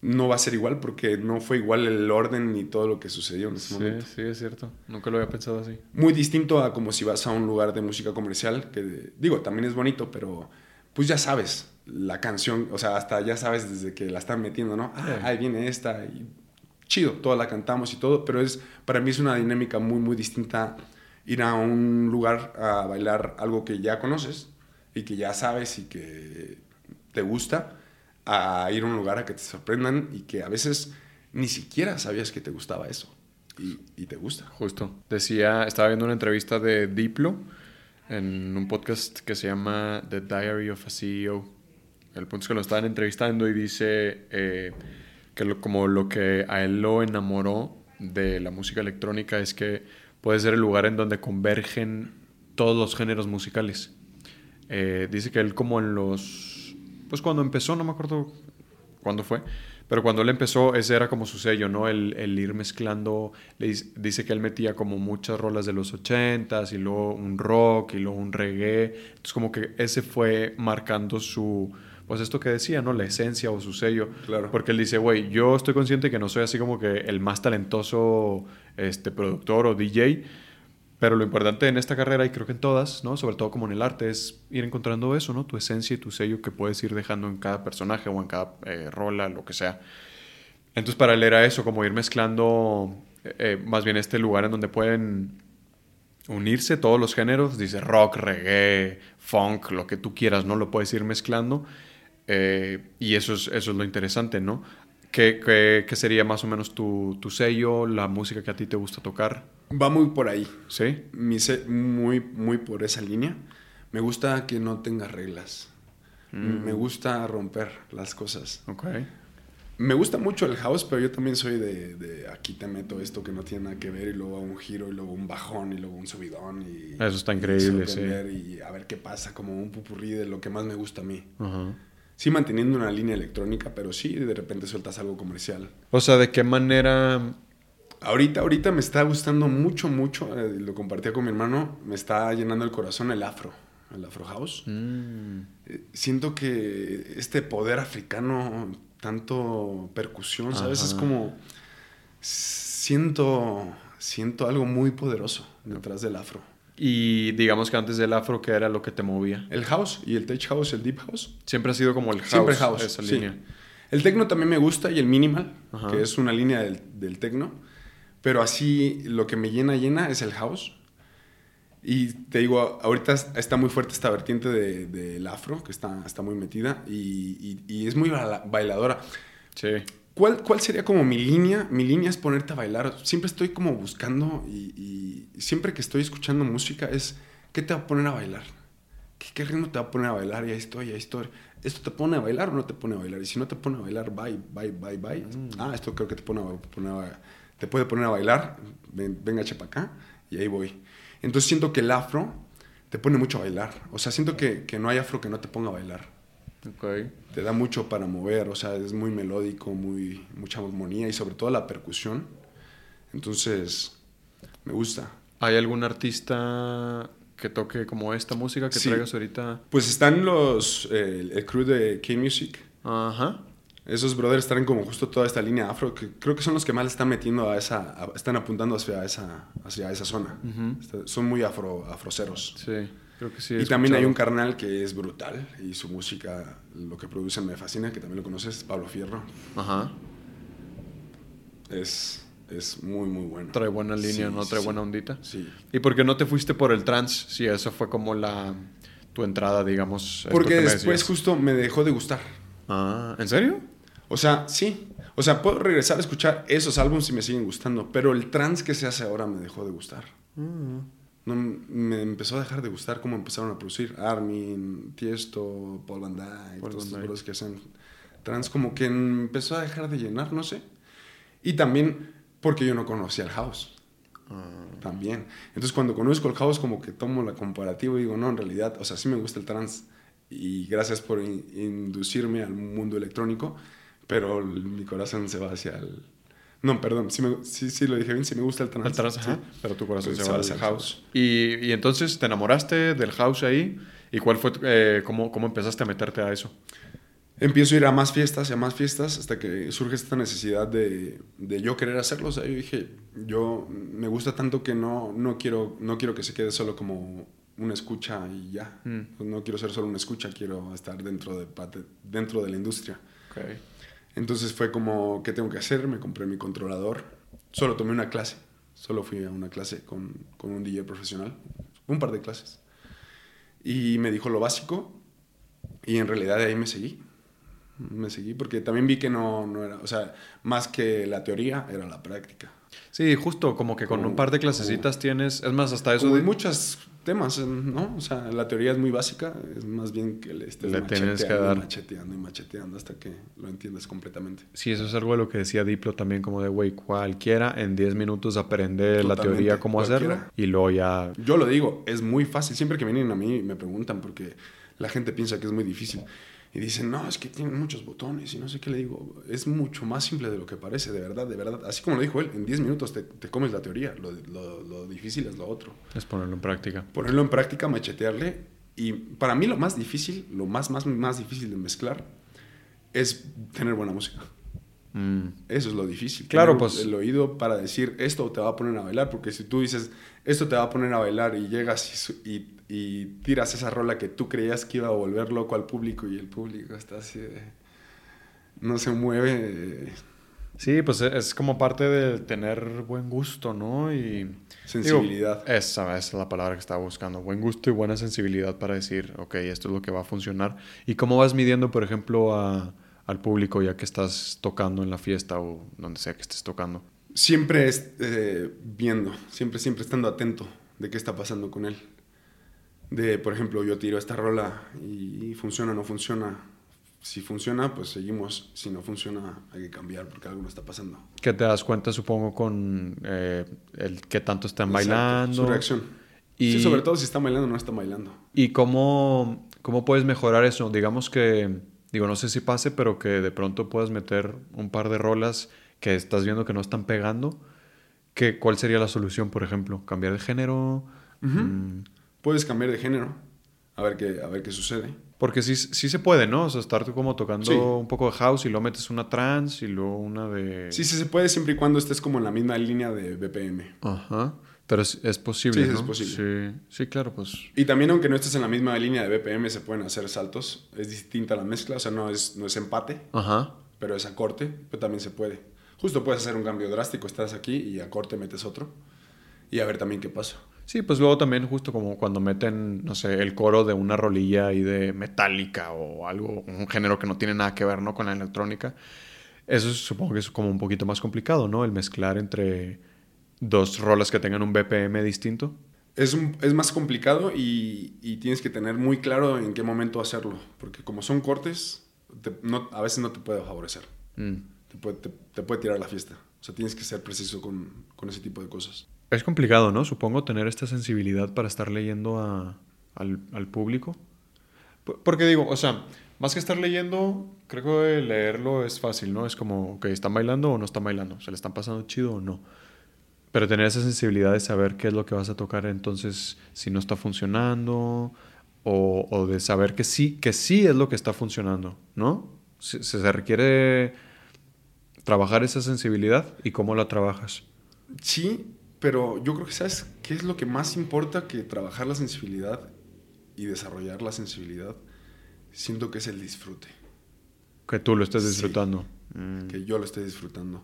[SPEAKER 2] no va a ser igual porque no fue igual el orden ni todo lo que sucedió en ese
[SPEAKER 1] Sí,
[SPEAKER 2] momento.
[SPEAKER 1] sí, es cierto. Nunca lo había pensado así.
[SPEAKER 2] Muy distinto a como si vas a un lugar de música comercial, que digo, también es bonito, pero pues ya sabes la canción, o sea, hasta ya sabes desde que la están metiendo, ¿no? Ah,
[SPEAKER 1] Sí.
[SPEAKER 2] ahí viene esta y chido, toda la cantamos y todo, pero es, para mí es una dinámica muy, muy distinta ir a un lugar a bailar algo que ya conoces y que ya sabes y que te gusta, a ir a un lugar a que te sorprendan y que a veces ni siquiera sabías que te gustaba eso y, y te gusta.
[SPEAKER 1] Justo. Decía, estaba viendo una entrevista de Diplo en un podcast que se llama The Diary of a CEO. El punto es que lo estaban entrevistando y dice eh, que como lo que a él lo enamoró de la música electrónica es que puede ser el lugar en donde convergen todos los géneros musicales. Eh, dice que él como en los... Pues cuando empezó, no me acuerdo cuándo fue, pero cuando él empezó ese era como su sello, ¿no? El, el ir mezclando, le dice, dice que él metía como muchas rolas de los ochentas y luego un rock y luego un reggae, entonces como que ese fue marcando su... Pues esto que decía, ¿no? La esencia o su sello.
[SPEAKER 2] Claro.
[SPEAKER 1] Porque él dice, güey, yo estoy consciente que no soy así como que el más talentoso este, productor o DJ, pero lo importante en esta carrera, y creo que en todas, ¿no? Sobre todo como en el arte, es ir encontrando eso, ¿no? Tu esencia y tu sello que puedes ir dejando en cada personaje o en cada eh, rola, lo que sea. Entonces, para él era eso, como ir mezclando, eh, eh, más bien este lugar en donde pueden unirse todos los géneros, dice rock, reggae, funk, lo que tú quieras, ¿no? Lo puedes ir mezclando. eh, y eso es, eso es lo interesante, ¿no? ¿Qué, qué, qué sería más o menos tu, tu sello, la música que a ti te gusta tocar?
[SPEAKER 2] Va muy por ahí.
[SPEAKER 1] ¿Sí?
[SPEAKER 2] Muy, muy por esa línea. Me gusta que no tenga reglas.
[SPEAKER 1] Mm.
[SPEAKER 2] Me gusta romper las cosas.
[SPEAKER 1] Ok.
[SPEAKER 2] Me gusta mucho el house, pero yo también soy de, de aquí te meto esto que no tiene nada que ver y luego un giro y luego un bajón y luego un subidón y
[SPEAKER 1] Eso está increíble, sí.
[SPEAKER 2] y a ver qué pasa, como un pupurrí de lo que más me gusta a mí.
[SPEAKER 1] Ajá.
[SPEAKER 2] Sí manteniendo una línea electrónica, pero sí de repente sueltas algo comercial.
[SPEAKER 1] O sea, ¿de qué manera?
[SPEAKER 2] Ahorita, ahorita me está gustando mucho, mucho, eh, lo compartía con mi hermano, me está llenando el corazón el afro, el afro house.
[SPEAKER 1] Mm,
[SPEAKER 2] Eh, siento que este poder africano, tanto percusión, ¿sabes? Es
[SPEAKER 1] Ajá.
[SPEAKER 2] como. Siento. Siento algo muy poderoso detrás del afro.
[SPEAKER 1] Y digamos que antes del afro, ¿qué era lo que te movía?
[SPEAKER 2] El house y el tech house, el deep house.
[SPEAKER 1] Siempre ha sido como el house,
[SPEAKER 2] Siempre house.
[SPEAKER 1] esa
[SPEAKER 2] sí.
[SPEAKER 1] línea.
[SPEAKER 2] El techno también me gusta y el minimal,
[SPEAKER 1] Ajá.
[SPEAKER 2] que es una línea del, del techno. Pero así lo que me llena, llena es el house. Y te digo, ahorita está muy fuerte esta vertiente del de, del afro, que está, está muy metida y, y- y es muy baila- bailadora.
[SPEAKER 1] Sí.
[SPEAKER 2] ¿Cuál, ¿Cuál sería como mi línea? Mi línea es ponerte a bailar. Siempre estoy como buscando y, y siempre que estoy escuchando música es, ¿qué te va a poner a bailar? ¿Qué, qué ritmo te va a poner a bailar? Y ahí estoy, ahí estoy. ¿Esto te pone a bailar o no te pone a bailar? Y si no te pone a bailar, bye, bye, bye, bye. Ah, esto creo que te, pone a, poner a- te puede poner a bailar. Ven- venga, chepa acá. Y ahí voy. Entonces siento que el afro te pone mucho a bailar. O sea, siento que, que no hay afro que no te ponga a bailar
[SPEAKER 1] Ok.
[SPEAKER 2] te da mucho para mover, o sea, es muy melódico, muy, mucha armonía y sobre todo la percusión. Entonces, me gusta.
[SPEAKER 1] ¿Hay algún artista que toque como esta música que
[SPEAKER 2] Sí.
[SPEAKER 1] traigas ahorita?
[SPEAKER 2] Pues están los, eh, el, el crew de K-Music.
[SPEAKER 1] Ajá.
[SPEAKER 2] Esos brothers traen como justo toda esta línea afro, que creo que son los que más le están metiendo a esa, a- están apuntando hacia esa, hacia esa zona. Son muy afro, afroceros.
[SPEAKER 1] Sí, creo que sí.
[SPEAKER 2] y también hay un carnal que es brutal y su música, lo que producen me fascina, que también lo conoces, Pablo Fierro.
[SPEAKER 1] Ajá.
[SPEAKER 2] Es, es muy, muy bueno.
[SPEAKER 1] Trae buena línea,
[SPEAKER 2] Sí,
[SPEAKER 1] ¿no?
[SPEAKER 2] sí,
[SPEAKER 1] Trae
[SPEAKER 2] sí.
[SPEAKER 1] buena ondita.
[SPEAKER 2] Sí.
[SPEAKER 1] ¿Y por qué no te fuiste por el trance? Si eso fue como la tu entrada, digamos.
[SPEAKER 2] Porque después
[SPEAKER 1] decías.
[SPEAKER 2] justo me dejó de gustar.
[SPEAKER 1] Ah, ¿en serio?
[SPEAKER 2] O sea, sí. O sea, puedo regresar a escuchar esos álbumes y me siguen gustando, pero el trance que se hace ahora me dejó de gustar.
[SPEAKER 1] Mm.
[SPEAKER 2] No, me empezó a dejar de gustar cómo empezaron a producir Armin, Tiesto, Paul Van Dyke,
[SPEAKER 1] Paul
[SPEAKER 2] todos bros que hacen trance, como que empezó a dejar de llenar, no sé. Y también porque yo no conocía el house.
[SPEAKER 1] Ah,
[SPEAKER 2] También. Entonces, cuando conozco el house, como que tomo la comparativa y digo, no, en realidad, o sea, sí me gusta el trance y gracias por in- inducirme al mundo electrónico, pero el- mi corazón se va hacia el. No, perdón, sí, me- sí, sí lo dije bien, sí me gusta el trance.
[SPEAKER 1] el trance,
[SPEAKER 2] sí.
[SPEAKER 1] ajá. Pero tu corazón
[SPEAKER 2] Pero
[SPEAKER 1] se va
[SPEAKER 2] va al
[SPEAKER 1] house. Y, y entonces te enamoraste del house ahí. ¿Y cuál fue, tu- eh, cómo, cómo empezaste a meterte a eso?
[SPEAKER 2] Empiezo a ir a más fiestas y a más fiestas hasta que surge esta necesidad de, de yo querer hacerlo. O sea, yo dije, yo me gusta tanto que no, no, quiero, no quiero que se quede solo como una escucha y ya.
[SPEAKER 1] Mm.
[SPEAKER 2] No quiero ser solo una escucha, quiero estar dentro de, dentro de la industria.
[SPEAKER 1] Okay.
[SPEAKER 2] Entonces fue como, ¿qué tengo que hacer? Me compré mi controlador. Solo tomé una clase. Solo fui a una clase con, con un DJ profesional. Un par de clases. Y me dijo lo básico. Y en realidad de ahí me seguí. Me seguí porque también vi que no, no era, o sea, más que la teoría, era la práctica.
[SPEAKER 1] Sí, justo como que con
[SPEAKER 2] Como-
[SPEAKER 1] un par de clasecitas tienes, es más, hasta eso
[SPEAKER 2] Como
[SPEAKER 1] de-
[SPEAKER 2] en muchos temas, ¿no? O sea, la teoría es muy básica, es más bien que le estés
[SPEAKER 1] Le tienes que
[SPEAKER 2] macheteando,
[SPEAKER 1] dar.
[SPEAKER 2] macheteando y macheteando hasta que lo entiendas completamente.
[SPEAKER 1] Sí, eso es algo de lo que decía Diplo también, como de, güey, cualquiera en 10 minutos aprende la teoría cómo hacerlo
[SPEAKER 2] cualquiera.
[SPEAKER 1] y luego ya...
[SPEAKER 2] Yo lo digo, es muy fácil. Siempre que vienen a mí me preguntan porque la gente piensa que es muy difícil. Y dicen, no, es que tienen muchos botones y no sé qué le digo. Es mucho más simple de lo que parece, de verdad, de verdad. Así como lo dijo él, en 10 minutos te, te comes la teoría. Lo, lo- lo difícil es lo otro.
[SPEAKER 1] Es ponerlo en práctica.
[SPEAKER 2] Ponerlo en práctica, machetearle. Y para mí lo más difícil, lo más, más, más difícil de mezclar es tener buena música.
[SPEAKER 1] Mm.
[SPEAKER 2] Eso es lo difícil.
[SPEAKER 1] Claro,
[SPEAKER 2] tener
[SPEAKER 1] pues-
[SPEAKER 2] El oído para decir esto te va a poner a bailar, porque si tú dices esto te va a poner a bailar y llegas y, y- y tiras esa rola que tú creías que iba a volver loco al público y el público está así de. No se mueve. eh,
[SPEAKER 1] Sí, pues es es como parte de tener buen gusto, ¿no? Y...
[SPEAKER 2] Sensibilidad.
[SPEAKER 1] Digo, esa es la palabra que estaba buscando. Buen gusto y buena sensibilidad para decir, ok, esto es lo que va a funcionar. ¿Y cómo vas midiendo, por ejemplo, a- al público ya que estás tocando en la fiesta o donde sea que estés tocando?
[SPEAKER 2] Siempre es, eh, viendo, siempre, siempre estando atento de qué está pasando con él. De, por ejemplo, yo tiro esta rola y funciona o no funciona. Si funciona, pues seguimos. Si no funciona, hay que cambiar porque algo no está pasando.
[SPEAKER 1] Que te das cuenta, supongo, con eh, el que tanto están
[SPEAKER 2] Exacto,
[SPEAKER 1] bailando.
[SPEAKER 2] Su reacción.
[SPEAKER 1] Y-
[SPEAKER 2] Sí, sobre todo si están bailando o no están bailando.
[SPEAKER 1] ¿Y cómo, cómo puedes mejorar eso? Digamos que, digo, no sé si pase, pero que de pronto puedas meter un par de rolas que estás viendo que no están pegando. ¿Qué, ¿Cuál sería la solución, por ejemplo? ¿Cambiar de género? Mm,
[SPEAKER 2] Puedes cambiar de género, a ver qué, a ver qué sucede.
[SPEAKER 1] porque sí, sí se puede, ¿no? O sea, estar como tocando
[SPEAKER 2] Sí.
[SPEAKER 1] un poco de house y luego metes una trance y luego una de...
[SPEAKER 2] Sí, sí se puede siempre y cuando estés como en la misma línea de BPM.
[SPEAKER 1] Ajá. Pero es, es posible,
[SPEAKER 2] Sí,
[SPEAKER 1] ¿no?
[SPEAKER 2] es posible.
[SPEAKER 1] Sí, sí, claro, pues...
[SPEAKER 2] Y también aunque no estés en la misma línea de BPM, se pueden hacer saltos. Es distinta la mezcla, o sea, no es, no es empate,
[SPEAKER 1] Ajá.
[SPEAKER 2] pero es a corte, pero también se puede. Justo puedes hacer un cambio drástico, estás aquí y a corte metes otro. Y a ver también qué pasa.
[SPEAKER 1] Sí, pues luego también justo como cuando meten, no sé, el coro de una rolilla ahí de metálica o algo, un género que no tiene nada que ver, ¿no? Con la electrónica. Eso supongo que es como un poquito más complicado, ¿no? El mezclar entre dos rolas que tengan un BPM distinto.
[SPEAKER 2] Es, un- es más complicado y, y tienes que tener muy claro en qué momento hacerlo, porque como son cortes, te- no- a veces no te puede favorecer,
[SPEAKER 1] Mm.
[SPEAKER 2] te puede, te, te puede tirar la fiesta. O sea, tienes que ser preciso con, con ese tipo de cosas.
[SPEAKER 1] Es complicado, ¿no? Supongo tener esta sensibilidad para estar leyendo a- al, al público. Por- Porque digo, o sea, más que estar leyendo, creo que leerlo es fácil, ¿no? Es como, que ¿están bailando o no están bailando? ¿Se le están pasando chido o no? Pero tener esa sensibilidad de saber qué es lo que vas a tocar, entonces, si no está funcionando, o, o de saber que sí, que sí es lo que está funcionando, ¿no? Se, se requiere trabajar esa sensibilidad y cómo la trabajas.
[SPEAKER 2] Sí, pero yo creo que sabes qué es lo que más importa que trabajar la sensibilidad y desarrollar la sensibilidad. Siento que es el disfrute,
[SPEAKER 1] Que tú lo estés
[SPEAKER 2] Sí.
[SPEAKER 1] disfrutando. Mm.
[SPEAKER 2] que yo lo esté disfrutando.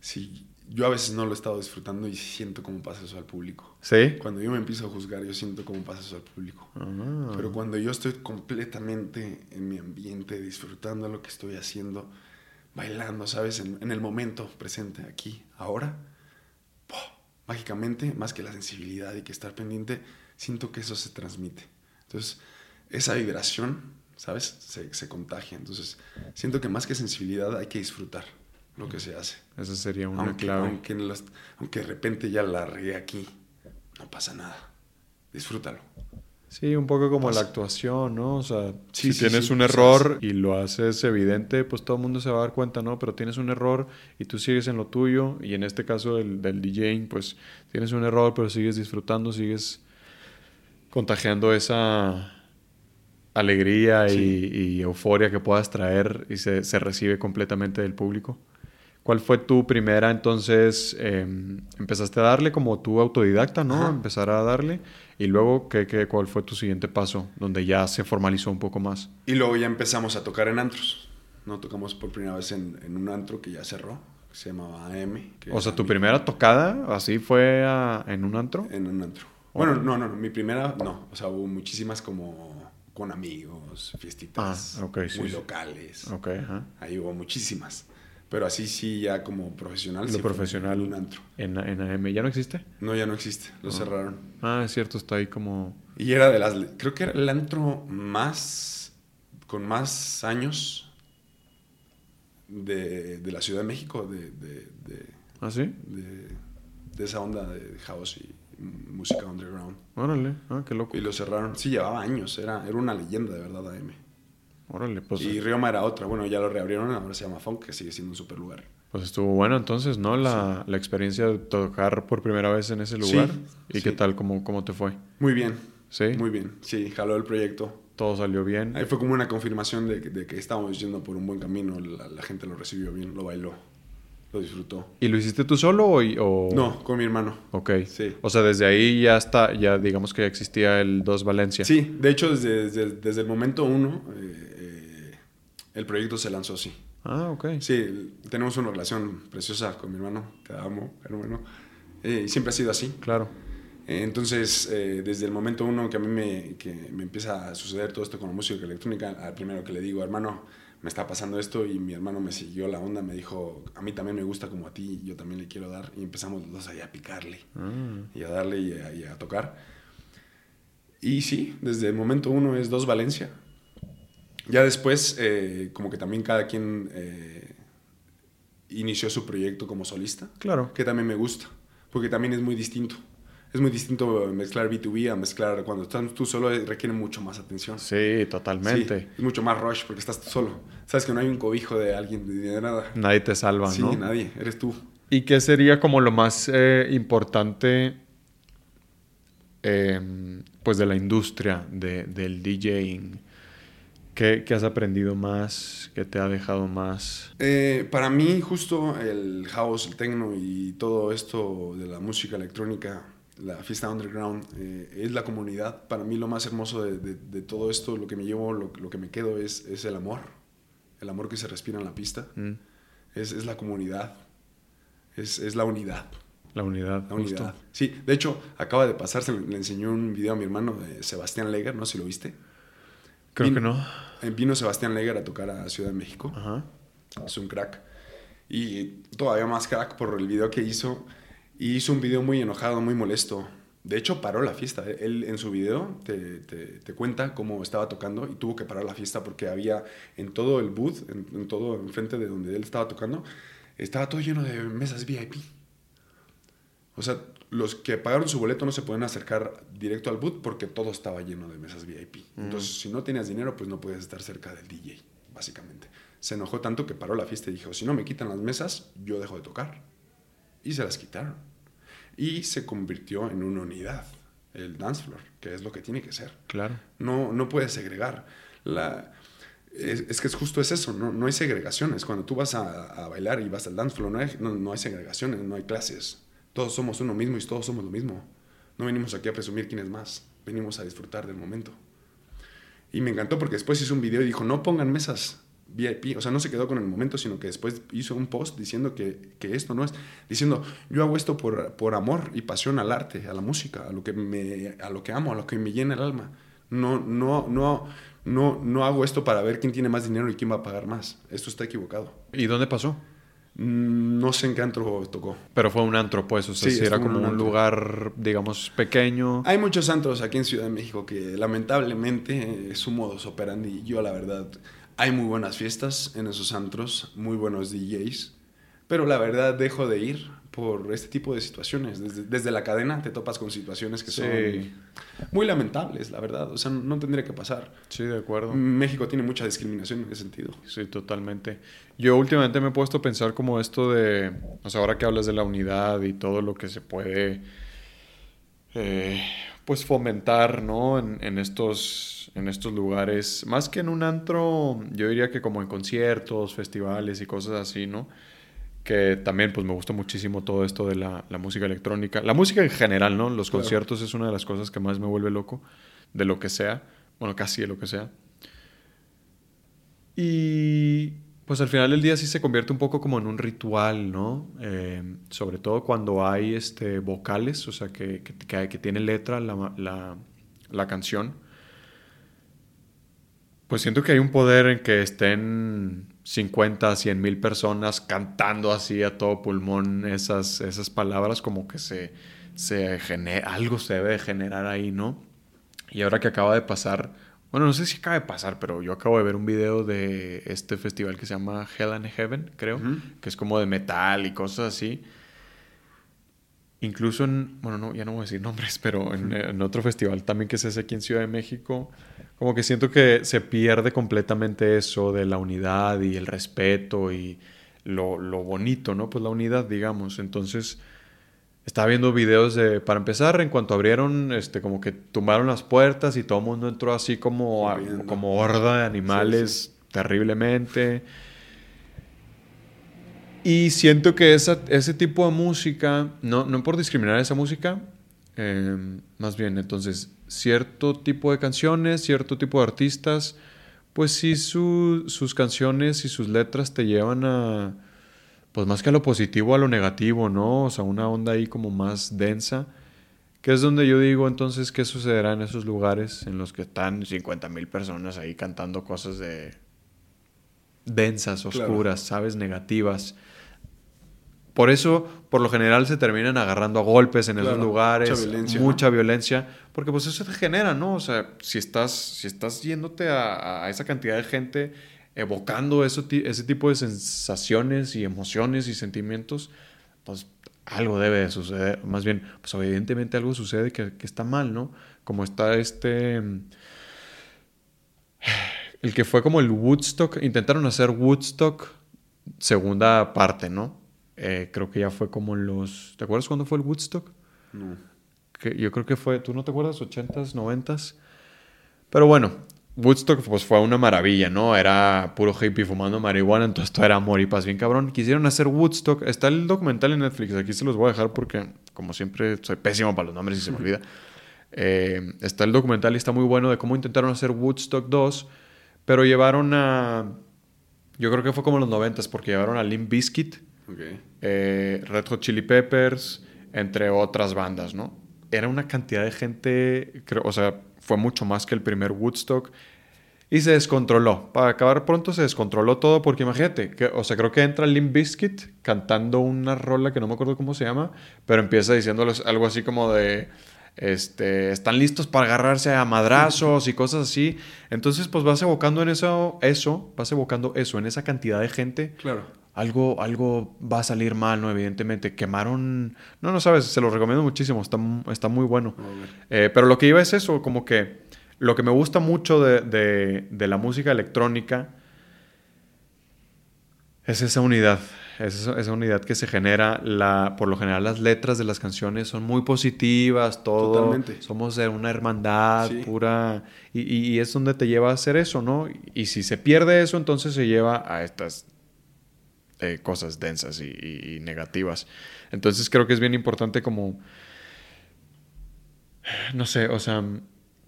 [SPEAKER 2] Sí, yo a veces no lo he estado disfrutando y siento cómo pasa eso al público.
[SPEAKER 1] ¿Sí?
[SPEAKER 2] Cuando yo me empiezo a juzgar, yo siento cómo pasa eso al público.
[SPEAKER 1] Ah.
[SPEAKER 2] Pero cuando yo estoy completamente en mi ambiente, disfrutando lo que estoy haciendo, bailando, ¿sabes? En, en el momento presente, aquí, ahora, ¡pum! mágicamente, más que la sensibilidad y que estar pendiente, siento que eso se transmite. Entonces, esa vibración, ¿sabes? Se, se contagia. Entonces, siento que más que sensibilidad hay que disfrutar lo que se hace.
[SPEAKER 1] Esa sería una
[SPEAKER 2] Aunque,
[SPEAKER 1] clave.
[SPEAKER 2] aunque, aunque de repente ya la regué aquí, no pasa nada. Disfrútalo.
[SPEAKER 1] Sí, un poco como
[SPEAKER 2] Pasa.
[SPEAKER 1] la actuación, ¿no? O sea,
[SPEAKER 2] Sí,
[SPEAKER 1] si
[SPEAKER 2] sí,
[SPEAKER 1] tienes
[SPEAKER 2] sí,
[SPEAKER 1] un
[SPEAKER 2] pues,
[SPEAKER 1] error y lo haces evidente, pues todo el mundo se va a dar cuenta, ¿no? Pero tienes un error y tú sigues en lo tuyo, y en este caso del, del DJing, pues tienes un error, pero sigues disfrutando, sigues contagiando esa alegría y, euforia que puedas traer y se, se recibe completamente del público. ¿Cuál fue tu primera, entonces, eh, empezaste a darle como tu autodidacta, ¿no?
[SPEAKER 2] Ajá.
[SPEAKER 1] Empezar a darle. Y luego, ¿qué, qué, cuál fue tu siguiente paso? Donde ya se formalizó un poco más.
[SPEAKER 2] Y luego ya empezamos a tocar en antros. No tocamos por primera vez en, en un antro que ya cerró, que se llamaba AM.
[SPEAKER 1] O sea, tu
[SPEAKER 2] mi-
[SPEAKER 1] primera tocada así fue a- en un antro.
[SPEAKER 2] En un antro. Bueno, no, no, no, mi primera no. O sea, hubo muchísimas como con amigos, fiestitas
[SPEAKER 1] Ah, ok, sí,
[SPEAKER 2] muy
[SPEAKER 1] sí.
[SPEAKER 2] locales.
[SPEAKER 1] Ok, ajá.
[SPEAKER 2] Ahí hubo muchísimas. Pero así sí, ya como profesional.
[SPEAKER 1] Lo
[SPEAKER 2] sí
[SPEAKER 1] profesional.
[SPEAKER 2] Un antro.
[SPEAKER 1] En, en AM. ¿Ya no existe?
[SPEAKER 2] No, ya no existe. Lo
[SPEAKER 1] Ah.
[SPEAKER 2] cerraron.
[SPEAKER 1] Ah, es cierto, está ahí como...
[SPEAKER 2] Y era de las... Creo que era el antro más... Con más años de, de la Ciudad de México, de, de, de,
[SPEAKER 1] ¿Ah, sí?
[SPEAKER 2] de- de esa onda de house y música underground.
[SPEAKER 1] Órale. Ah, qué loco.
[SPEAKER 2] Y lo cerraron. Sí, llevaba años. Era, era una leyenda de verdad AM.
[SPEAKER 1] Órale, pues,
[SPEAKER 2] y Rioma era otra. Bueno, ya lo reabrieron. Ahora se llama Funk, que sigue siendo un super lugar.
[SPEAKER 1] pues estuvo bueno entonces, ¿no? La, la experiencia de tocar por primera vez en ese
[SPEAKER 2] Sí,
[SPEAKER 1] lugar. ¿Y
[SPEAKER 2] sí.
[SPEAKER 1] qué tal? ¿Cómo, ¿Cómo te fue?
[SPEAKER 2] Muy bien.
[SPEAKER 1] ¿Sí?
[SPEAKER 2] Muy bien. Sí, jaló el proyecto.
[SPEAKER 1] Todo salió bien.
[SPEAKER 2] Ahí fue como una confirmación de, que- de que estábamos yendo por un buen camino. La, la gente lo recibió bien, lo bailó, lo disfrutó.
[SPEAKER 1] ¿Y lo hiciste tú solo o...? o-
[SPEAKER 2] No, con mi hermano.
[SPEAKER 1] Ok.
[SPEAKER 2] Sí.
[SPEAKER 1] O sea, desde ahí ya está, ya digamos que ya existía el 2 Valencia.
[SPEAKER 2] Sí, de hecho, desde, desde, desde el momento uno, eh, eh, el proyecto se lanzó así.
[SPEAKER 1] Ah, ok.
[SPEAKER 2] Sí, tenemos una relación preciosa con mi hermano, te amo, hermano. Eh, y siempre ha sido así.
[SPEAKER 1] Claro.
[SPEAKER 2] Eh, Entonces, eh, desde el momento uno que a mí me, que me empieza a suceder todo esto con la música electrónica, al primero que le digo, hermano, me está pasando esto y mi hermano me siguió la onda, me dijo, a mí también me gusta como a ti, yo también le quiero dar y empezamos los dos ahí a picarle
[SPEAKER 1] Ah,
[SPEAKER 2] y a darle y a, y a tocar. Y sí, desde el momento uno es dos Valencia. Ya después, eh, como que también cada quien eh, inició su proyecto como solista
[SPEAKER 1] claro.
[SPEAKER 2] que también me gusta, porque también es muy distinto. Es muy distinto mezclar B2B a mezclar cuando estás tú solo eh, requiere mucho más atención.
[SPEAKER 1] Sí, totalmente.
[SPEAKER 2] Sí, es mucho más rush porque estás tú solo. Sabes que no hay un cobijo de alguien de nada.
[SPEAKER 1] Nadie te salva,
[SPEAKER 2] Sí,
[SPEAKER 1] ¿no?
[SPEAKER 2] nadie, eres tú.
[SPEAKER 1] ¿Y qué sería como lo más eh, importante eh, pues de la industria de- del DJing? ¿Qué, qué has aprendido más? ¿Qué te ha dejado más?
[SPEAKER 2] Eh, para mí, justo el house, el techno y todo esto de la música electrónica, la fiesta underground, eh, es la comunidad. Para mí, lo más hermoso de, de- de todo esto, lo que me llevo, lo, lo que me quedo es, es el amor. El amor que se respira en la pista.
[SPEAKER 1] Mm,
[SPEAKER 2] Es, es la comunidad. Es, es la unidad.
[SPEAKER 1] La unidad,
[SPEAKER 2] La
[SPEAKER 1] justo.
[SPEAKER 2] unidad. Sí, de hecho, acaba de pasar, se le, le enseñó un video a mi hermano de Sebastián Leger, no sé si lo viste.
[SPEAKER 1] Creo que no.
[SPEAKER 2] Eh, Vino Sebastián Leger a tocar a Ciudad de México.
[SPEAKER 1] Ajá.
[SPEAKER 2] Es un crack. Y todavía más crack por el video que hizo. Y hizo un video muy enojado, muy molesto. De hecho, paró la fiesta. Él en su video te, te- te cuenta cómo estaba tocando y tuvo que parar la fiesta porque había en todo el booth, en, en todo enfrente de donde él estaba tocando, estaba todo lleno de mesas VIP. O sea, los que pagaron su boleto no se pueden acercar directo al booth porque todo estaba lleno de mesas VIP. Entonces, si no tenías dinero, pues no puedes estar cerca del DJ, básicamente. Se enojó tanto que paró la fiesta y dijo, si no me quitan las mesas, yo dejo de tocar. Y se las quitaron. Y se convirtió en una unidad, el dance floor, que es lo que tiene que ser.
[SPEAKER 1] Claro.
[SPEAKER 2] No, no puedes segregar. La, es, es que es justo es eso, no, no hay segregaciones. Cuando tú vas a, a bailar y vas al dance floor, no hay, no, no hay segregaciones, no hay clases. Todos somos uno mismo y todos somos lo mismo. No venimos aquí a presumir quién es más, venimos a disfrutar del momento. Y me encantó porque después hizo un video y dijo, no pongan mesas VIP. O sea, no se quedó con el momento, sino que después hizo un post diciendo que, que esto no es, diciendo, yo hago esto por, por amor y pasión al arte, a la música, a lo, que me, a lo que amo, a lo que me llena el alma. No, no, no, no, no hago esto para ver quién tiene más dinero y quién va a pagar más. Esto está equivocado.
[SPEAKER 1] ¿Y dónde pasó?
[SPEAKER 2] Mm, No sé en qué antro tocó.
[SPEAKER 1] Pero fue un antro, pues. O sea,
[SPEAKER 2] Sí,
[SPEAKER 1] si era como
[SPEAKER 2] un
[SPEAKER 1] un lugar, digamos, pequeño.
[SPEAKER 2] Hay muchos antros aquí en Ciudad de México que lamentablemente eh, es su modus operandi. Yo la verdad, hay muy buenas fiestas en esos antros, muy buenos DJs, pero la verdad dejo de ir por este tipo de situaciones. Desde, desde la cadena te topas con situaciones que
[SPEAKER 1] Sí.
[SPEAKER 2] son muy lamentables, la verdad. O sea, no tendría que pasar.
[SPEAKER 1] Sí, de acuerdo.
[SPEAKER 2] México tiene mucha discriminación en ese sentido.
[SPEAKER 1] Sí, totalmente. Yo últimamente me he puesto a pensar como esto de, o sea, ahora que hablas de la unidad y todo lo que se puede, eh, pues fomentar, ¿no? En, en estos, en estos lugares, más que en un antro, yo diría que como en conciertos, festivales y cosas así, ¿no? Que también, pues me gusta muchísimo todo esto de la, la música electrónica. La música en general, ¿no? Los
[SPEAKER 2] Claro.
[SPEAKER 1] conciertos es una de las cosas que más me vuelve loco, de lo que sea, bueno, casi de lo que sea. Y Pues al final del día sí se convierte un poco como en un ritual, ¿no? Eh, sobre todo cuando hay este, vocales, o sea, que, que, que tiene letra la, la, la, canción. Pues siento que hay un poder en que estén 50, 100 mil personas cantando así a todo pulmón esas, esas palabras, como que se, se genera, algo se debe generar ahí, ¿no? Y ahora que acaba de pasar bueno, no sé si acaba de pasar, pero yo acabo de ver un video de este festival que se llama Hell and Heaven, creo, que es como de metal y cosas así. Incluso en, bueno, no, ya no voy a decir nombres, pero en, otro festival también que se hace aquí en Ciudad de México, como que siento que se pierde completamente eso de la unidad y el respeto y lo, lo bonito, ¿no? Pues la unidad, digamos. Entonces, estaba viendo videos de, para empezar, en cuanto abrieron, este, como que tumbaron las puertas y todo el mundo entró así como, como horda de animales terriblemente. Y siento que esa, ese tipo de música, no, no por discriminar esa música, em, más bien, entonces, cierto tipo de canciones, cierto tipo de artistas, pues sí sus canciones y sus letras te llevan a pues más que a lo positivo, a lo negativo, ¿no? O sea, una onda ahí como más densa, que es donde yo digo entonces qué sucederá en esos lugares en los que están 50 mil personas ahí cantando cosas de densas, oscuras, ¿sabes? Negativas. Por eso, por lo general, se terminan agarrando a golpes en esos lugares. Mucha violencia. Mucha violencia. Porque pues eso te genera, ¿no? O sea, si estás, si estás yéndote a, a esa cantidad de gente evocando eso, ese tipo de sensaciones y emociones y sentimientos, pues algo debe de suceder. Más bien, pues evidentemente algo sucede que, está mal, ¿no? Como está este... El que fue como el Woodstock, intentaron hacer Woodstock segunda parte, ¿no? Eh, creo que ya fue como los... ¿Te acuerdas cuándo fue el Woodstock? No. Que yo creo que fue, ¿tú no te acuerdas? ¿80s, 90s? Pero bueno, Woodstock pues fue una maravilla, ¿no? Era puro hippie fumando marihuana, entonces todo era amor y paz bien cabrón. Quisieron hacer Woodstock. Está el documental en Netflix, aquí se los voy a dejar porque como siempre soy pésimo para los nombres y se me olvida. Eh, está el documental y está muy bueno de cómo intentaron hacer Woodstock 2, pero llevaron a... Yo creo que fue como en los 90 porque llevaron a Limp Bizkit, eh, Red Hot Chili Peppers, entre otras bandas, ¿no? Era una cantidad de gente, creo, o sea, fue mucho más que el primer Woodstock. Y se descontroló. Para acabar pronto se descontroló todo porque imagínate, que, o sea, creo que entra Limp Bizkit cantando una rola que no me acuerdo cómo se llama, pero empieza diciéndoles algo así como de, este, están listos para agarrarse a madrazos y cosas así. Entonces, pues vas evocando en eso, eso, vas evocando eso, en esa cantidad de gente.
[SPEAKER 2] Claro.
[SPEAKER 1] Algo, algo va a salir mal, ¿no? Evidentemente. Quemaron. No, no sabes, se lo recomiendo muchísimo, está, está muy bueno. Eh, pero lo que iba es eso, como que lo que me gusta mucho de, la música electrónica es esa unidad, es esa, unidad que se genera. La, por lo general las letras de las canciones son muy positivas, todo. Totalmente. Somos una hermandad pura y, es donde te lleva a hacer eso, ¿no? Y si se pierde eso, entonces se lleva a estas eh, cosas densas y negativas. Entonces creo que es bien importante como... No sé, o sea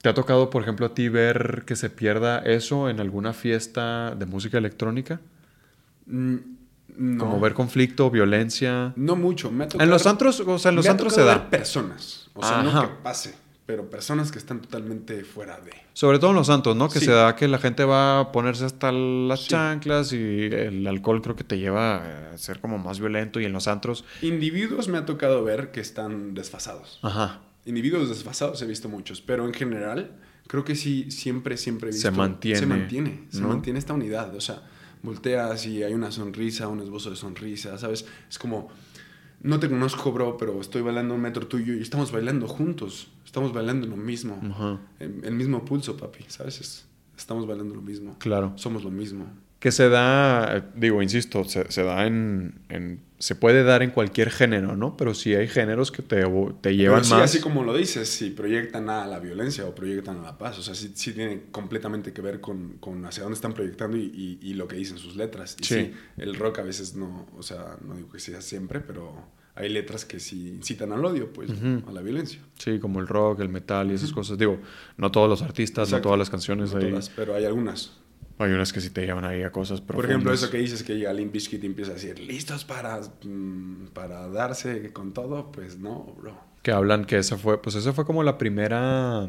[SPEAKER 1] ¿Te ha tocado, por ejemplo, a ti ver que se pierda eso en alguna fiesta de música electrónica? Mm, no. Como ver conflicto, violencia.
[SPEAKER 2] No mucho. Me
[SPEAKER 1] en los antros, o sea, en los antros se da.
[SPEAKER 2] personas. O sea, no que pase, pero personas que están totalmente fuera de.
[SPEAKER 1] Sobre todo en los santos, ¿no? Que se da que la gente va a ponerse hasta las chanclas y el alcohol creo que te lleva a ser como más violento y en los antros.
[SPEAKER 2] Individuos me ha tocado ver que están desfasados.
[SPEAKER 1] Ajá
[SPEAKER 2] individuos desfasados he visto muchos, pero en general creo que sí, siempre, siempre he visto...
[SPEAKER 1] Se mantiene.
[SPEAKER 2] Se mantiene, se mantiene esta unidad. O sea, volteas y hay una sonrisa, un esbozo de sonrisa, ¿sabes? Es como, no te conozco, bro, pero estoy bailando un metro tuyo y estamos bailando juntos. Estamos bailando lo mismo. El, mismo pulso, papi, ¿sabes? estamos bailando lo mismo.
[SPEAKER 1] Claro.
[SPEAKER 2] Somos lo mismo
[SPEAKER 1] que se da, digo, insisto, se, da en, se puede dar en cualquier género, ¿no? Pero sí hay géneros que te, te llevan sí, más.
[SPEAKER 2] Así como lo dices, si proyectan a la violencia o proyectan a la paz, o sea, sí, sí tiene completamente que ver con, con, hacia dónde están proyectando y, y, lo que dicen sus letras. Y sí. el rock a veces no, o sea, no digo que sea siempre, pero hay letras que sí incitan al odio, pues, a la violencia.
[SPEAKER 1] Sí, como el rock, el metal y esas cosas. Digo, no todos los artistas, no todas las canciones.
[SPEAKER 2] No todas, pero hay algunas.
[SPEAKER 1] Hay unas que sí te llevan ahí a cosas
[SPEAKER 2] Por ejemplo, eso que dices que llega Limp Bizkit y empieza a decir, ¿listos para, mm, para darse con todo? Pues no, bro.
[SPEAKER 1] Que hablan que esa fue, pues esa fue como la primera,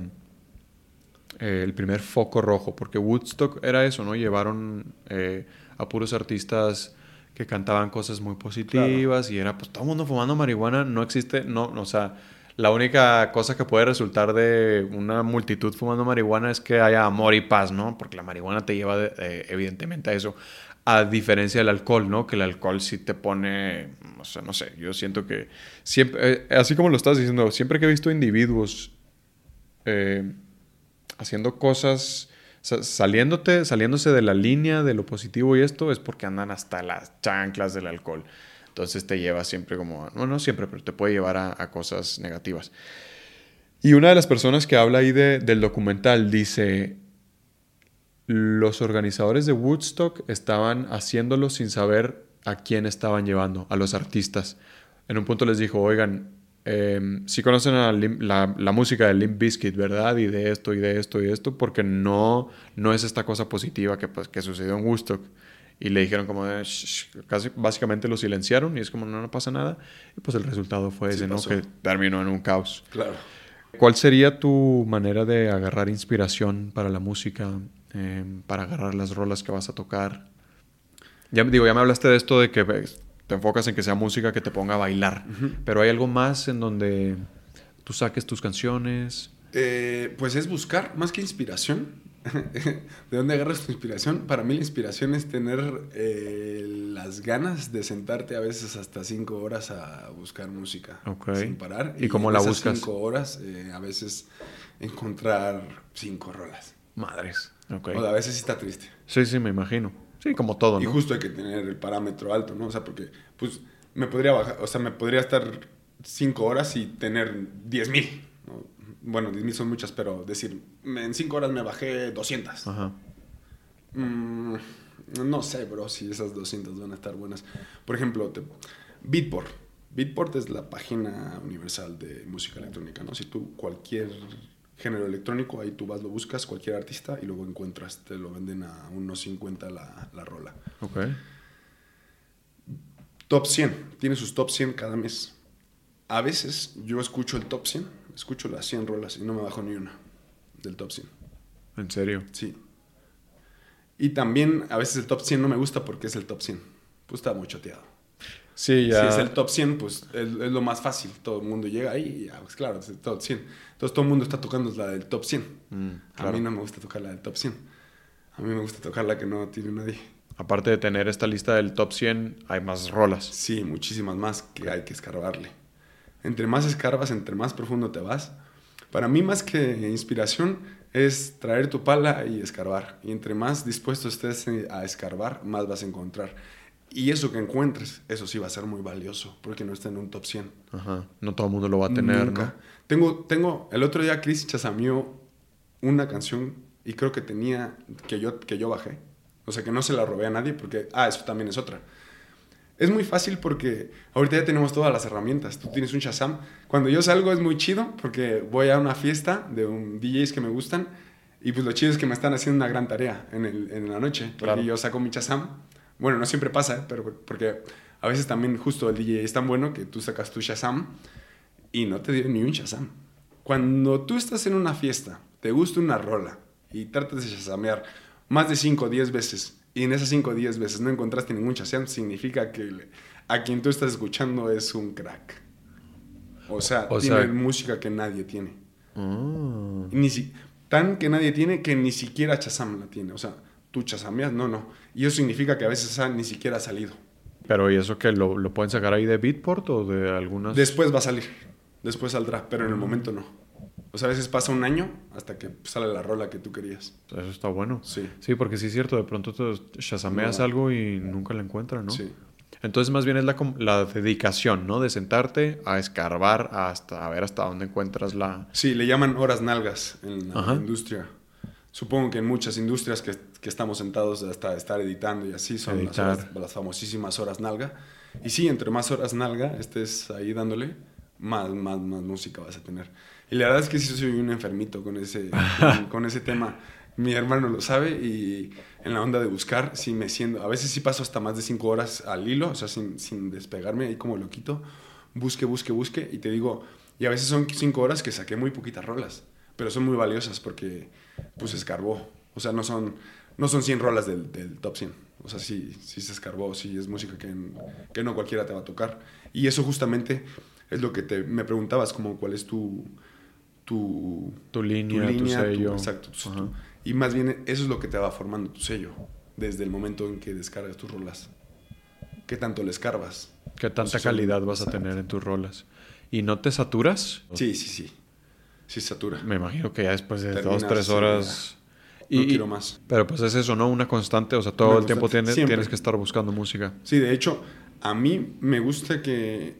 [SPEAKER 1] eh, el primer foco rojo, porque Woodstock era eso, ¿no? Llevaron eh, a puros artistas que cantaban cosas muy positivas y era pues todo el mundo fumando marihuana, no existe, no, o sea, la única cosa que puede resultar de una multitud fumando marihuana es que haya amor y paz, ¿no? Porque la marihuana te lleva eh, evidentemente a eso. A diferencia del alcohol, ¿no? Que el alcohol sí te pone, o sea, no sé, yo siento que siempre, eh, así como lo estás diciendo, siempre que he visto individuos eh, haciendo cosas, saliéndote, saliéndose de la línea de lo positivo y esto, es porque andan hasta las chanclas del alcohol. Entonces te lleva siempre como, no, no siempre, pero te puede llevar a, cosas negativas. Y una de las personas que habla ahí del documental dice, los organizadores de Woodstock estaban haciéndolo sin saber a quién estaban llevando, a los artistas. En un punto les dijo, oigan, em, si conocen la, música de Limp Bizkit, ¿verdad? Y de esto, y de esto, y de esto, porque no, no es esta cosa positiva que, pues, que sucedió en Woodstock y le dijeron como casi básicamente lo silenciaron y es como no, no pasa nada y pues el resultado fue ese, ¿no? Que terminó en un caos.
[SPEAKER 2] Claro.
[SPEAKER 1] ¿Cuál sería tu manera de agarrar inspiración para la música, em, para agarrar las rolas que vas a tocar? Ya digo, ya me hablaste de esto de que te enfocas en que sea música que te ponga a bailar, pero hay algo más en donde tú saques tus canciones.
[SPEAKER 2] Eh, pues es buscar más que inspiración ¿De dónde agarras tu inspiración? Para mí la inspiración es tener eh, las ganas de sentarte a veces hasta cinco horas a buscar música sin parar.
[SPEAKER 1] ¿Y, cómo la buscas?
[SPEAKER 2] cinco horas eh, a veces encontrar cinco rolas.
[SPEAKER 1] Madres.
[SPEAKER 2] O a veces está triste.
[SPEAKER 1] Sí, sí, me imagino. Sí, como todo,
[SPEAKER 2] ¿no? Y justo hay que tener el parámetro alto, ¿no? O sea, porque pues me podría bajar, o sea, me podría estar cinco horas y tener diez mil bueno, 10.000 son muchas, pero decir, en 5 horas me bajé 200. Ajá. Mm, no sé, bro, si esas 200 van a estar buenas. Por ejemplo, te, Beatport. Beatport es la página universal de música electrónica, ¿no? Si tú cualquier género electrónico, ahí tú vas, lo buscas, cualquier artista, y luego encuentras, te lo venden a unos 50 la, la rola.
[SPEAKER 1] Ok.
[SPEAKER 2] Top 100, tiene sus top 100 cada mes. A veces yo escucho el top 100 escucho las 100 rolas y no me bajo ni una del top 100.
[SPEAKER 1] ¿En serio?
[SPEAKER 2] Sí. Y también a veces el top 100 no me gusta porque es el top 100. Pues está muy choteado.
[SPEAKER 1] Sí, ya.
[SPEAKER 2] Si es el top 100, pues es, lo más fácil. Todo el mundo llega ahí y ya, pues claro, es el top 100. Entonces todo el mundo está tocando la del top 100. Mm, a mí no me gusta tocar la del top 100. A mí me gusta tocar la que no tiene nadie.
[SPEAKER 1] Aparte de tener esta lista del top 100, hay más rolas.
[SPEAKER 2] Sí, muchísimas más que hay que escarbarle. Entre más escarbas, entre más profundo te vas. Para mí, más que inspiración, es traer tu pala y escarbar. Y entre más dispuesto estés a escarbar, más vas a encontrar. Y eso que encuentres, eso sí va a ser muy valioso, porque no está en un top 100.
[SPEAKER 1] Ajá. No todo el mundo lo va a tener, Nunca.
[SPEAKER 2] Tengo, tengo, el otro día Chris chasamió una canción y creo que tenía, que yo, que yo bajé. O sea, que no se la robé a nadie porque, ah, eso también es otra. Es muy fácil porque ahorita ya tenemos todas las herramientas. Tú tienes un Shazam. Cuando yo salgo es muy chido porque voy a una fiesta de un DJs que me gustan y pues lo chido es que me están haciendo una gran tarea en, el, en la noche. Porque yo saco mi Shazam. Bueno, no siempre pasa, ¿eh? pero porque a veces también justo el DJ es tan bueno que tú sacas tu Shazam y no te dio ni un Shazam. Cuando tú estás en una fiesta, te gusta una rola y tratas de Shazamear más de 5 o 10 veces y en esas 5 o 10 veces no encontraste ningún chaseam, significa que a quien tú estás escuchando es un crack. O sea, tiene música que nadie tiene. Ah. Ni si, tan que nadie tiene que ni siquiera Chazam la tiene. O sea, tú chasameas, no, no. Y eso significa que a veces ni siquiera ha salido.
[SPEAKER 1] Pero ¿y eso que lo, lo pueden sacar ahí de Beatport o de algunas?
[SPEAKER 2] Después va a salir. Después saldrá, pero en el momento no. O sea, a veces pasa un año hasta que sale la rola que tú querías.
[SPEAKER 1] Eso está bueno.
[SPEAKER 2] Sí.
[SPEAKER 1] Sí, porque sí es cierto, de pronto te shazameas algo y nunca la encuentras, ¿no? Sí. Entonces, más bien es la, la, dedicación, ¿no? De sentarte a escarbar hasta a ver hasta dónde encuentras la.
[SPEAKER 2] Sí, le llaman horas nalgas en la industria. Supongo que en muchas industrias que, que, estamos sentados hasta estar editando y así son las, las, famosísimas horas nalga. Y sí, entre más horas nalga estés ahí dándole, más, más, más música vas a tener. Y la verdad es que sí soy un enfermito con ese, con, ese tema. Mi hermano lo sabe y en la onda de buscar, sí me siento. A veces sí paso hasta más de cinco horas al hilo, o sea, sin, sin despegarme ahí como loquito. Busque, busque, busque. Y te digo, y a veces son cinco horas que saqué muy poquitas rolas, pero son muy valiosas porque, pues, escarbó. O sea, no son, no son 100 rolas del, del top 100. O sea, sí, sí se escarbó, sí es música que, que no cualquiera te va a tocar. Y eso justamente es lo que te, me preguntabas, como cuál es tu, tu,
[SPEAKER 1] tu línea, tu, sello.
[SPEAKER 2] exacto. y más bien eso es lo que te va formando tu sello, desde el momento en que descargas tus rolas. ¿Qué tanto le escarbas?
[SPEAKER 1] ¿Qué tanta calidad vas a tener en tus rolas? ¿Y no te saturas?
[SPEAKER 2] Sí, sí, sí. Sí satura.
[SPEAKER 1] Me imagino que ya después de dos, tres horas...
[SPEAKER 2] Y, no quiero más.
[SPEAKER 1] Pero pues es eso, ¿no? Una constante, o sea, todo el tiempo tienes, tienes que estar buscando música.
[SPEAKER 2] Sí, de hecho, a mí me gusta que,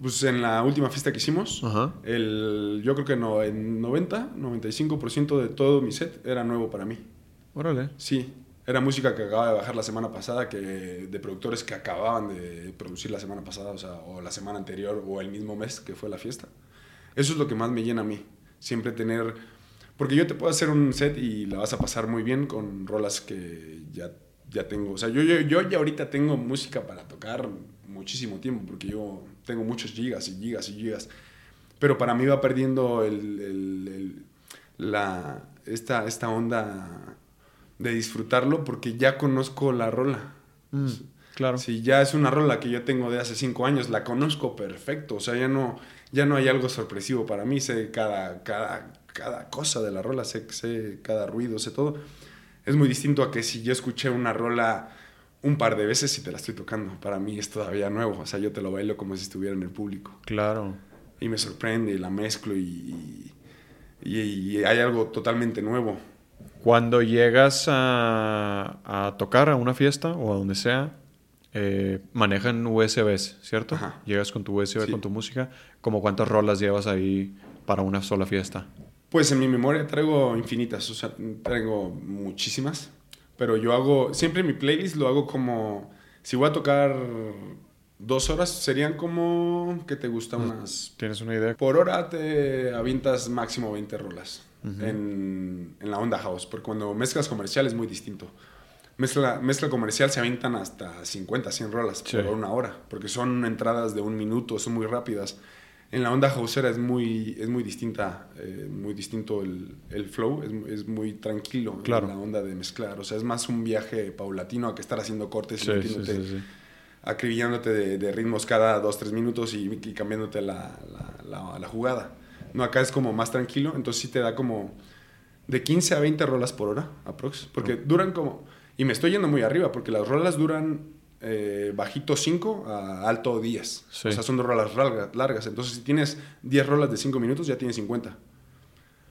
[SPEAKER 2] pues en la última fiesta que hicimos, el, yo creo que no, en 90, 95% de todo mi set era nuevo para mí.
[SPEAKER 1] Órale.
[SPEAKER 2] Sí, era música que acababa de bajar la semana pasada, que de productores que acababan de producir la semana pasada, o sea, o la semana anterior, o el mismo mes que fue la fiesta. Eso es lo que más me llena a mí. Siempre tener porque yo te puedo hacer un set y la vas a pasar muy bien con rolas que ya, ya tengo. O sea, yo, yo, yo ya ahorita tengo música para tocar muchísimo tiempo, porque yo tengo muchos gigas y gigas y gigas. Pero para mí va perdiendo el, el, la, esta, esta onda de disfrutarlo porque ya conozco la rola.
[SPEAKER 1] Mm, claro.
[SPEAKER 2] Si ya es una rola que yo tengo de hace cinco años, la conozco perfecto. O sea, ya no, ya no hay algo sorpresivo para mí. Sé cada, cada, cada cosa de la rola, sé, sé cada ruido, sé todo. Es muy distinto a que si yo escuché una rola un par de veces y te la estoy tocando. Para mí es todavía nuevo. O sea, yo te lo bailo como si estuviera en el público.
[SPEAKER 1] Claro.
[SPEAKER 2] Y me sorprende y la mezclo y, y, hay algo totalmente nuevo.
[SPEAKER 1] Cuando llegas a, a, tocar a una fiesta o a donde sea, eh, manejan USBs, ¿cierto? Llegas con tu USB, con tu música. ¿Cómo cuántas rolas llevas ahí para una sola fiesta?
[SPEAKER 2] Pues en mi memoria traigo infinitas, o sea, traigo muchísimas, pero yo hago, siempre mi playlist lo hago como, si voy a tocar dos horas, serían como, ¿qué te gusta? Unas...
[SPEAKER 1] ¿Tienes una idea?
[SPEAKER 2] Por hora te avientas máximo 20 rolas en, en, la onda house, porque cuando mezclas comercial es muy distinto. Mezcla, mezcla comercial se avientan hasta 50, 100 rolas por una hora, porque son entradas de un minuto, son muy rápidas en la onda houseera es muy, es muy distinta, eh, muy distinto el, el flow, es, es, muy tranquilo
[SPEAKER 1] claro.
[SPEAKER 2] en la onda de mezclar. O sea, es más un viaje paulatino a que estar haciendo cortes y sí, acribillándote de, de, ritmos cada dos, tres minutos y, y cambiándote la, la, la, jugada. No, acá es como más tranquilo, entonces sí te da como de 15 a 20 rolas por hora, aprox. Porque duran como... Y me estoy yendo muy arriba, porque las rolas duran eh, bajito 5 a alto 10. O sea, son dos rolas largas. Entonces, si tienes 10 rolas de 5 minutos, ya tienes 50.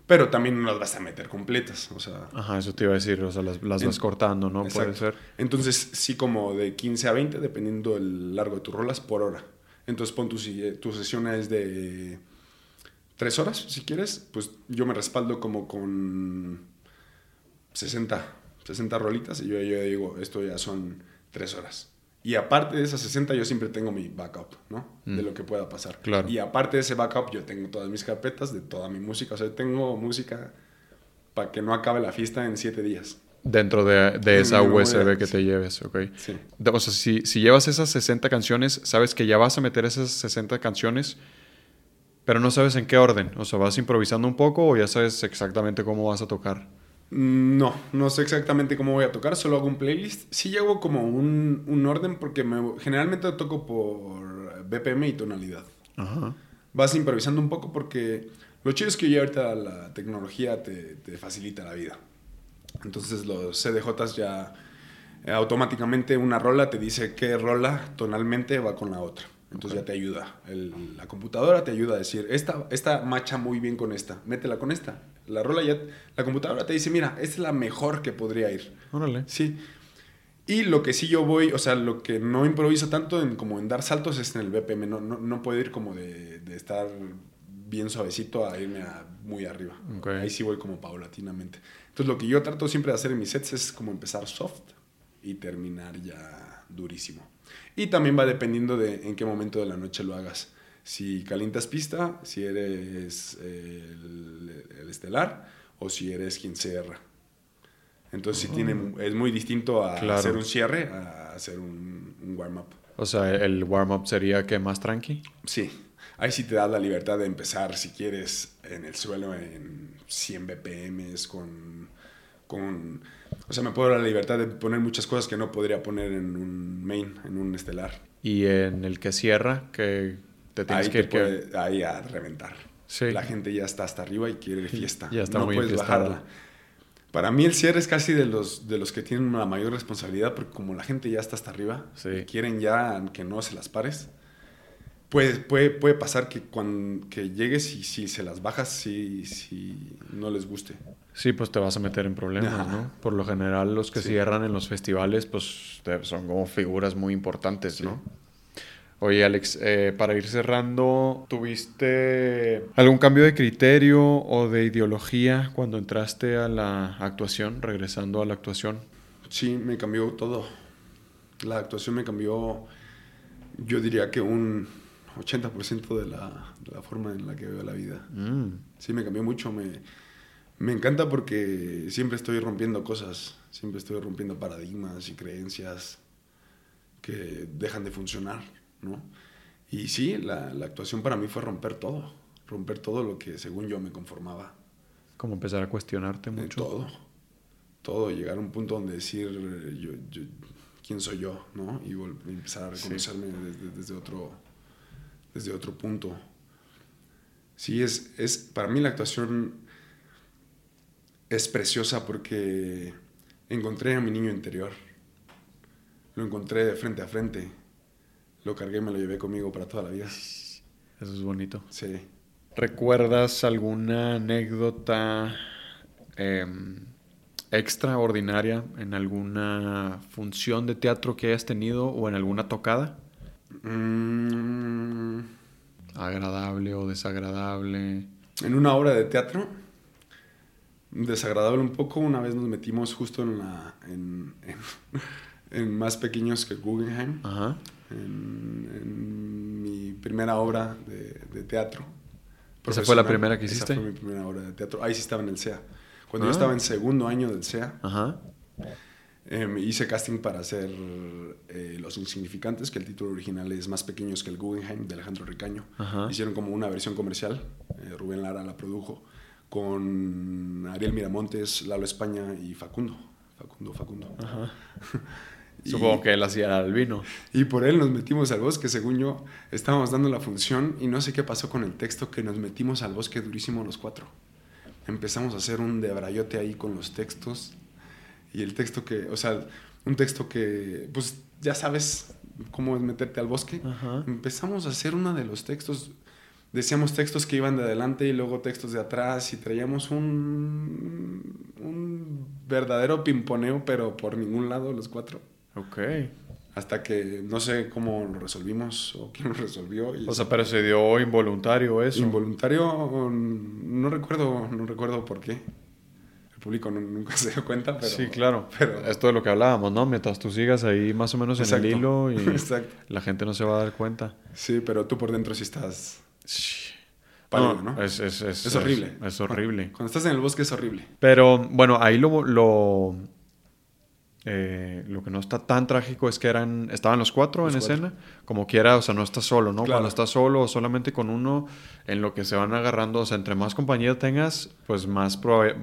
[SPEAKER 2] Pero también no las vas a meter completas. O sea,
[SPEAKER 1] Ajá, eso te iba a decir. O sea, las, las vas cortando, ¿no? Puede ser.
[SPEAKER 2] Entonces, sí, como de 15 a 20, dependiendo del largo de tus rolas por hora. Entonces, pon tu, tu sesión es de 3 horas, si quieres. Pues yo me respaldo como con 60, 60 rolitas. Y yo, yo digo, esto ya son 3 horas. Y aparte de esas 60, yo siempre tengo mi backup, ¿no? De mm. lo que pueda pasar.
[SPEAKER 1] Claro.
[SPEAKER 2] Y aparte de ese backup, yo tengo todas mis carpetas de toda mi música. O sea, tengo música para que no acabe la fiesta en 7 días.
[SPEAKER 1] Dentro de, de esa USB que te lleves, ¿ok?
[SPEAKER 2] Sí.
[SPEAKER 1] O sea, si, si llevas esas 60 canciones, sabes que ya vas a meter esas 60 canciones, pero no sabes en qué orden. O sea, vas improvisando un poco o ya sabes exactamente cómo vas a tocar.
[SPEAKER 2] No, no sé exactamente cómo voy a tocar, solo hago un playlist. Sí llevo como un, un orden porque me, generalmente toco por BPM y tonalidad.
[SPEAKER 1] Ajá.
[SPEAKER 2] Vas improvisando un poco porque lo chido es que ya ahorita la tecnología te, te facilita la vida. Entonces los CDJs ya eh, automáticamente una rola te dice qué rola tonalmente va con la otra. Entonces ya te ayuda. la computadora te ayuda a decir, esta, esta macha muy bien con esta, métela con esta. La rola ya, la computadora te dice, mira, esta es la mejor que podría ir.
[SPEAKER 1] Órale.
[SPEAKER 2] Sí. Y lo que sí yo voy, o sea, lo que no improviso tanto en, como en dar saltos es en el BPM. No, no, no puedo ir como de, de, estar bien suavecito a irme a muy arriba. Ahí sí voy como paulatinamente. Entonces lo que yo trato siempre de hacer en mis sets es como empezar soft y terminar ya durísimo. Y también va dependiendo de en qué momento de la noche lo hagas. Si calientas pista, si eres el, estelar o si eres quien cierra. Entonces sí tiene, es muy distinto a
[SPEAKER 1] Claro.
[SPEAKER 2] hacer un cierre a hacer un, un warm-up.
[SPEAKER 1] O sea, el warm-up sería que más tranqui.
[SPEAKER 2] Sí, ahí sí te das la libertad de empezar, si quieres, en el suelo en 100 BPM, con, con... O sea, me puedo dar la libertad de poner muchas cosas que no podría poner en un main, en un estelar.
[SPEAKER 1] Y en el que cierra, que te tienes
[SPEAKER 2] Ahí,
[SPEAKER 1] que ir que...
[SPEAKER 2] puede- ahí a reventar.
[SPEAKER 1] Sí.
[SPEAKER 2] La gente ya está hasta arriba y quiere fiesta.
[SPEAKER 1] Ya está
[SPEAKER 2] no
[SPEAKER 1] muy
[SPEAKER 2] puedes
[SPEAKER 1] enfiestada.
[SPEAKER 2] bajarla. Para mí el cierre es casi de los, de los que tienen la mayor responsabilidad porque como la gente ya está hasta arriba
[SPEAKER 1] Sí.
[SPEAKER 2] y quieren ya que no se las pares, puede, puede, puede pasar que cuando que llegues y si se las bajas, si, si no les guste.
[SPEAKER 1] Sí, pues te vas a meter en problemas,
[SPEAKER 2] Ajá.
[SPEAKER 1] ¿no? Por lo general, los que
[SPEAKER 2] Sí.
[SPEAKER 1] cierran en los festivales, pues son como figuras muy importantes, ¿no? Oye, Alex, eh, para ir cerrando, ¿tuviste algún cambio de criterio o de ideología cuando entraste a la actuación, regresando a la actuación?
[SPEAKER 2] Sí, me cambió todo. La actuación me cambió, yo diría que un 80% de la, de la forma en la que veo la vida.
[SPEAKER 1] Mm,
[SPEAKER 2] Sí, me cambió mucho. Me, me encanta porque siempre estoy rompiendo cosas, siempre estoy rompiendo paradigmas y creencias que dejan de funcionar, ¿no? Y sí, la, la actuación para mí fue romper todo, romper todo lo que según yo me conformaba.
[SPEAKER 1] como empezar a cuestionarte mucho.
[SPEAKER 2] todo, todo, llegar a un punto donde decir yo, yo- quién soy yo, ¿no? Y, empezar a
[SPEAKER 1] Sí.
[SPEAKER 2] reconocerme desde, desde otro, desde otro punto. Sí, es, es, para mí la actuación es preciosa porque encontré a mi niño interior. Lo encontré de frente a frente. Lo cargué y me lo llevé conmigo para toda la vida.
[SPEAKER 1] Eso es bonito.
[SPEAKER 2] Sí.
[SPEAKER 1] ¿Recuerdas alguna anécdota em, extraordinaria en alguna función de teatro que hayas tenido o en alguna tocada?
[SPEAKER 2] Mm,
[SPEAKER 1] Agradable o desagradable.
[SPEAKER 2] En una obra de teatro, desagradable un poco, una vez nos metimos justo en la en, en- en más pequeños que Guggenheim,
[SPEAKER 1] Ajá.
[SPEAKER 2] en, en mi primera obra de, de teatro.
[SPEAKER 1] ¿Esa fue la primera que
[SPEAKER 2] Esa
[SPEAKER 1] hiciste?
[SPEAKER 2] fue mi primera obra de teatro. Ahí sí estaba en el SEA. Cuando
[SPEAKER 1] Ah.
[SPEAKER 2] yo estaba en segundo año del SEA,
[SPEAKER 1] Ajá.
[SPEAKER 2] eh, hice casting para hacer eh, Los Insignificantes, que el título original es Más Pequeños que el Guggenheim, de Alejandro Ricaño.
[SPEAKER 1] Ajá.
[SPEAKER 2] Hicieron como una versión comercial, eh, Rubén Lara la produjo, con Ariel Miramontes, Lalo España y Facundo. Facundo, Facundo.
[SPEAKER 1] Ajá.
[SPEAKER 2] Y-
[SPEAKER 1] Supongo que él hacía el vino.
[SPEAKER 2] Y por él nos metimos al bosque, según yo, estábamos dando la función y no sé qué pasó con el texto, que nos metimos al bosque durísimo los cuatro. Empezamos a hacer un debrayote ahí con los textos y el texto que, o sea, un texto que, pues ya sabes cómo es meterte al bosque.
[SPEAKER 1] Ajá.
[SPEAKER 2] Empezamos a hacer uno de los textos, decíamos textos que iban de adelante y luego textos de atrás y traíamos un, un verdadero pimponeo, pero por ningún lado los cuatro.
[SPEAKER 1] Ok.
[SPEAKER 2] Hasta que no sé cómo lo resolvimos o quién lo resolvió. Y
[SPEAKER 1] O sea, pero se dio involuntario eso.
[SPEAKER 2] involuntario, no recuerdo, no recuerdo por qué. El público no- nunca se dio cuenta, pero...
[SPEAKER 1] sí, claro.
[SPEAKER 2] pero-
[SPEAKER 1] Esto de lo que hablábamos, ¿no? Mientras tú sigas ahí más o menos en el hilo y
[SPEAKER 2] Exacto.
[SPEAKER 1] la gente no se va a dar cuenta.
[SPEAKER 2] Sí, pero tú por dentro sí estás. Pálido, ¿no?
[SPEAKER 1] Es, es, es,
[SPEAKER 2] Es horrible.
[SPEAKER 1] Es, horrible.
[SPEAKER 2] Cuando estás en el bosque es horrible.
[SPEAKER 1] Pero bueno, ahí lo, lo, eh, lo que no está tan trágico es que eran, estaban los cuatro
[SPEAKER 2] Los
[SPEAKER 1] en
[SPEAKER 2] cuatro.
[SPEAKER 1] escena, como quiera, o sea, no estás solo, ¿no?
[SPEAKER 2] Claro.
[SPEAKER 1] Cuando estás solo o solamente con uno, en lo que se van agarrando, o sea, entre más compañía tengas, pues más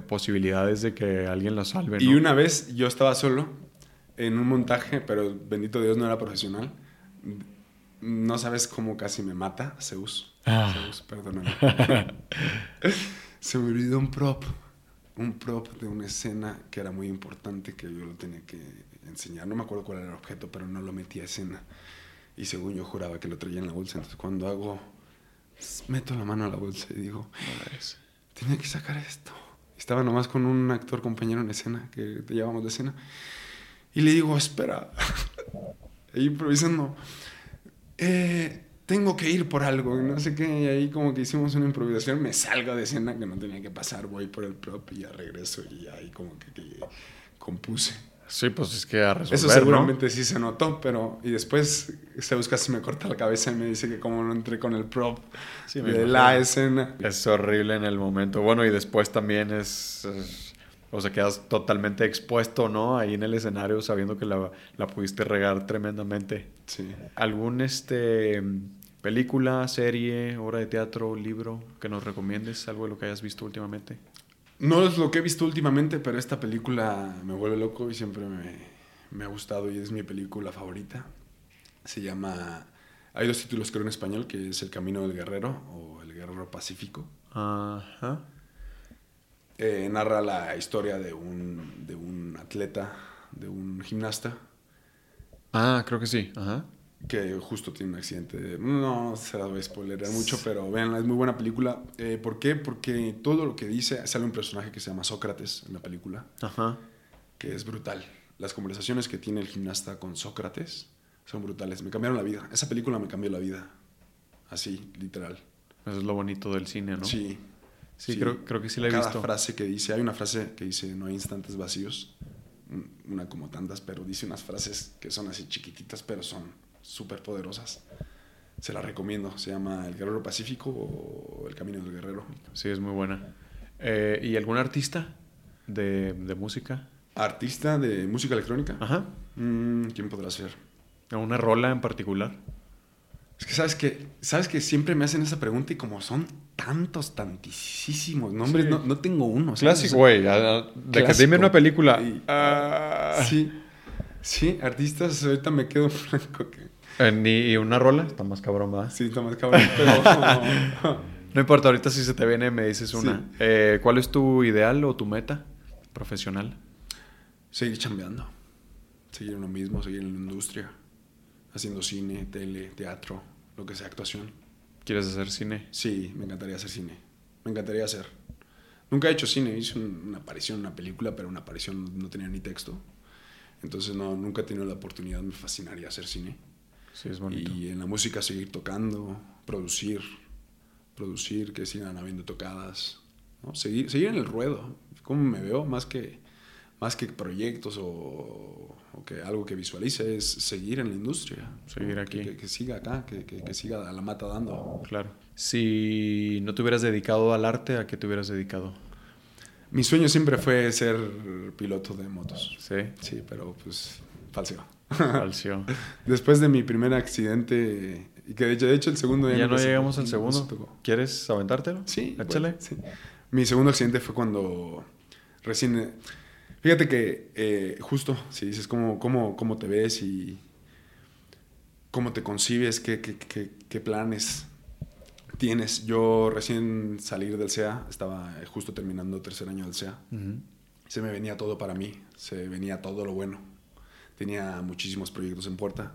[SPEAKER 1] posibilidades de que alguien la salve, ¿no?
[SPEAKER 2] Y una vez yo estaba solo en un montaje, pero bendito Dios no era profesional. No sabes cómo casi me mata Zeus.
[SPEAKER 1] Ah.
[SPEAKER 2] Zeus, perdóname. Se me olvidó un prop. Un prop de una escena que era muy importante que yo lo tenía que enseñar. No me acuerdo cuál era el objeto, pero no lo metí a escena. Y según yo juraba que lo traía en la bolsa. Entonces cuando hago, meto la mano a la bolsa y digo, tenía que sacar esto. Estaba nomás con un actor compañero en escena, que te llevamos de escena. Y le digo, espera. e improvisando. "Eh, tengo que ir por algo, no sé qué. Y ahí como que hicimos una improvisación. Me salgo de escena que no tenía que pasar. Voy por el prop y ya regreso. Y ahí como que, que compuse.
[SPEAKER 1] Sí, pues es que a resolver,
[SPEAKER 2] Eso
[SPEAKER 1] ¿no?
[SPEAKER 2] seguramente sí se notó, pero... Y después Zeus casi me corta la cabeza y me dice que como no entré con el prop
[SPEAKER 1] Sí,
[SPEAKER 2] de la escena.
[SPEAKER 1] Es horrible en el momento. Bueno, y después también es, es O sea, quedas totalmente expuesto, ¿no? Ahí en el escenario sabiendo que la, la pudiste regar tremendamente.
[SPEAKER 2] Sí.
[SPEAKER 1] ¿Algún este película, serie, obra de teatro, libro que nos recomiendes? ¿Algo de lo que hayas visto últimamente?
[SPEAKER 2] No es lo que he visto últimamente, pero esta película me vuelve loco y siempre me, me ha gustado y es mi película favorita. Se llama... Hay dos títulos creo en español, que es El Camino del Guerrero o El Guerrero Pacífico.
[SPEAKER 1] Ajá.
[SPEAKER 2] Eh, narra la historia de un, de un atleta, de un gimnasta,
[SPEAKER 1] Ah, creo que sí. Ajá.
[SPEAKER 2] que justo tiene un accidente. No se la voy a spoilerar mucho, pero véanla, es muy buena película. Eh, ¿Por qué? Porque todo lo que dice, sale un personaje que se llama Sócrates en la película,
[SPEAKER 1] Ajá.
[SPEAKER 2] que es brutal. Las conversaciones que tiene el gimnasta con Sócrates son brutales. Me cambiaron la vida. Esa película me cambió la vida. Así, literal.
[SPEAKER 1] Eso es lo bonito del cine, ¿no?
[SPEAKER 2] Sí.
[SPEAKER 1] Sí, Creo, creo que sí la he
[SPEAKER 2] Cada
[SPEAKER 1] visto.
[SPEAKER 2] frase que dice, hay una frase que dice, no hay instantes vacíos, un- una como tantas, pero dice unas frases que son así chiquititas, pero son súper poderosas. Se la recomiendo, se llama El Guerrero Pacífico o El Camino del Guerrero.
[SPEAKER 1] Sí, es muy buena. Eh, ¿Y algún artista de, de música?
[SPEAKER 2] Artista de música electrónica,
[SPEAKER 1] Ajá.
[SPEAKER 2] Mm, ¿quién podrá ser?
[SPEAKER 1] ¿Una rola en particular?
[SPEAKER 2] Es que sabes que sabes que siempre me hacen esa pregunta y como son tantos, tantísimos nombres,
[SPEAKER 1] Sí.
[SPEAKER 2] no, no tengo uno.
[SPEAKER 1] Clásico, güey. De que dime una película.
[SPEAKER 2] Y-
[SPEAKER 1] Ah.
[SPEAKER 2] Sí, sí, artistas, ahorita me quedo en blanco. que-
[SPEAKER 1] Eh, ni una rola, está más cabrón, ¿verdad?
[SPEAKER 2] Sí, está más cabrón, pero...
[SPEAKER 1] No importa, ahorita si se te viene me dices una.
[SPEAKER 2] Sí.
[SPEAKER 1] Eh, ¿Cuál es tu ideal o tu meta profesional?
[SPEAKER 2] seguir chambeando, seguir en lo mismo, seguir en la industria, haciendo cine, tele, teatro, lo que sea, actuación.
[SPEAKER 1] ¿Quieres hacer cine?
[SPEAKER 2] Sí, me encantaría hacer cine, me encantaría hacer. Nunca he hecho cine, hice un- una aparición en una película, pero una aparición no tenía ni texto. Entonces no, nunca he tenido la oportunidad, me fascinaría hacer cine.
[SPEAKER 1] Sí, es bonito.
[SPEAKER 2] Y en la música seguir tocando, producir, producir, que sigan habiendo tocadas, ¿no? seguir, seguir en el ruedo. ¿Cómo me veo? Más que, más que proyectos o, o que algo que visualice, es seguir en la industria.
[SPEAKER 1] Seguir
[SPEAKER 2] ¿no?
[SPEAKER 1] aquí.
[SPEAKER 2] Que, que- que siga acá, que, que- siga a la mata dando.
[SPEAKER 1] Claro. Si no te hubieras dedicado al arte, ¿a qué te hubieras dedicado?
[SPEAKER 2] Mi sueño siempre fue ser piloto de motos.
[SPEAKER 1] Sí.
[SPEAKER 2] Sí, pero pues falseó.
[SPEAKER 1] Falseó.
[SPEAKER 2] Después de mi primer accidente, y que de hecho, el segundo
[SPEAKER 1] ya no
[SPEAKER 2] me-
[SPEAKER 1] llegamos al
[SPEAKER 2] no se
[SPEAKER 1] segundo. ¿Quieres aventártelo?
[SPEAKER 2] Sí,
[SPEAKER 1] Échale.
[SPEAKER 2] bueno, sí. Mi segundo accidente fue cuando recién... Fíjate que eh, justo, si dices cómo, cómo, cómo te ves y cómo te concibes, qué, qué, qué- qué planes tienes. Yo recién salir del SEA, estaba justo terminando tercer año del SEA.
[SPEAKER 1] Ujú.
[SPEAKER 2] Se me venía todo para mí, se venía todo lo bueno. Tenía muchísimos proyectos en puerta.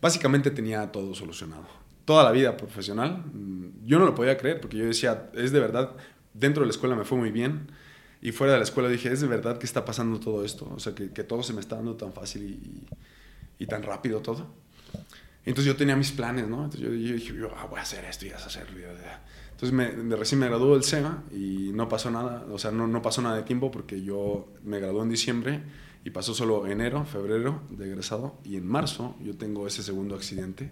[SPEAKER 2] Básicamente tenía todo solucionado. Toda la vida profesional, mm, yo no lo podía creer porque yo decía, es de verdad, dentro de la escuela me fue muy bien y fuera de la escuela dije, es de verdad que está pasando todo esto, o sea, que, que todo se me está dando tan fácil y, y tan rápido todo. Entonces yo tenía mis planes, ¿no? Entonces yo, yo dije, yo, ah, voy a hacer esto y vas a hacerlo. y. Entonces me, recién me graduó del SEMA y no pasó nada, o sea, no, no pasó nada de tiempo porque yo me gradué en diciembre y pasó solo enero, febrero de egresado y en marzo yo tengo ese segundo accidente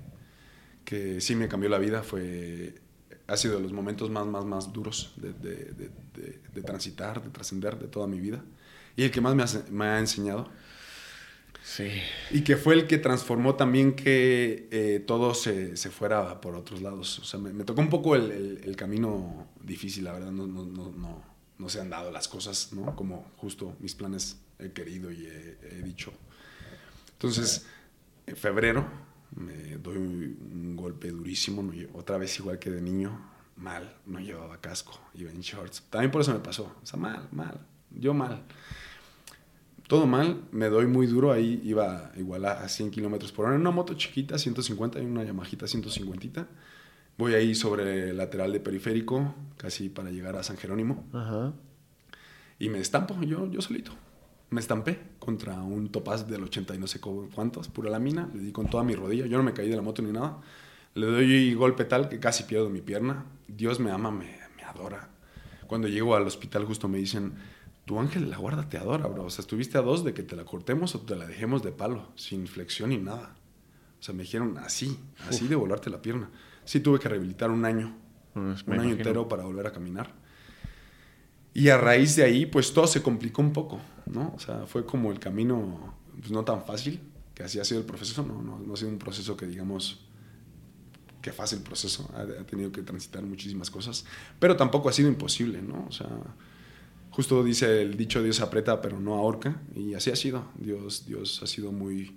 [SPEAKER 2] que sí me cambió la vida, fue, ha sido de los momentos más, más, más duros de, de, de, transitar, de trascender de toda mi vida y el que más me ha, me ha enseñado.
[SPEAKER 1] Sí.
[SPEAKER 2] Y que fue el que transformó también que eh, todo se, se fuera por otros lados. O sea, me, me tocó un poco el, el- el camino difícil, la verdad. No, no, no, no, no se han dado las cosas, ¿no? Como justo mis planes he querido y he, he dicho. Entonces, en febrero me doy un golpe durísimo. no otra vez igual que de niño, mal. No llevaba casco, iba en shorts. También por eso me pasó. O sea, mal, mal. Yo mal todo mal, me doy muy duro, ahí iba igual a 100 kilómetros por hora, en una moto chiquita, 150, y una Yamahita 150. Voy ahí sobre el lateral de periférico, casi para llegar a San Jerónimo,
[SPEAKER 1] Ajá.
[SPEAKER 2] y me estampo yo, yo solito. Me estampé contra un topaz del 80 y no sé cu- cuántos, pura lámina, le di con toda mi rodilla, yo no me caí de la moto ni nada. Le doy golpe tal que casi pierdo mi pierna. Dios me ama, me, me adora. Cuando llego al hospital justo me dicen, tu ángel de la guarda te adora, bro. O sea, estuviste a dos de que te la cortemos o te la dejemos de palo, sin flexión ni nada. O sea, me dijeron así, así de volarte la pierna. Sí tuve que rehabilitar un año, un año entero para volver a caminar. Y a raíz de ahí, pues todo se complicó un poco, ¿no? O sea, fue como el camino pues, no tan fácil, que así ha sido el proceso, no, no, no ha sido un proceso que digamos que fácil proceso, ha, tenido que transitar muchísimas cosas, pero tampoco ha sido imposible, ¿no? O sea, justo dice el dicho Dios aprieta pero no ahorca, y así ha sido, Dios, Dios ha sido muy,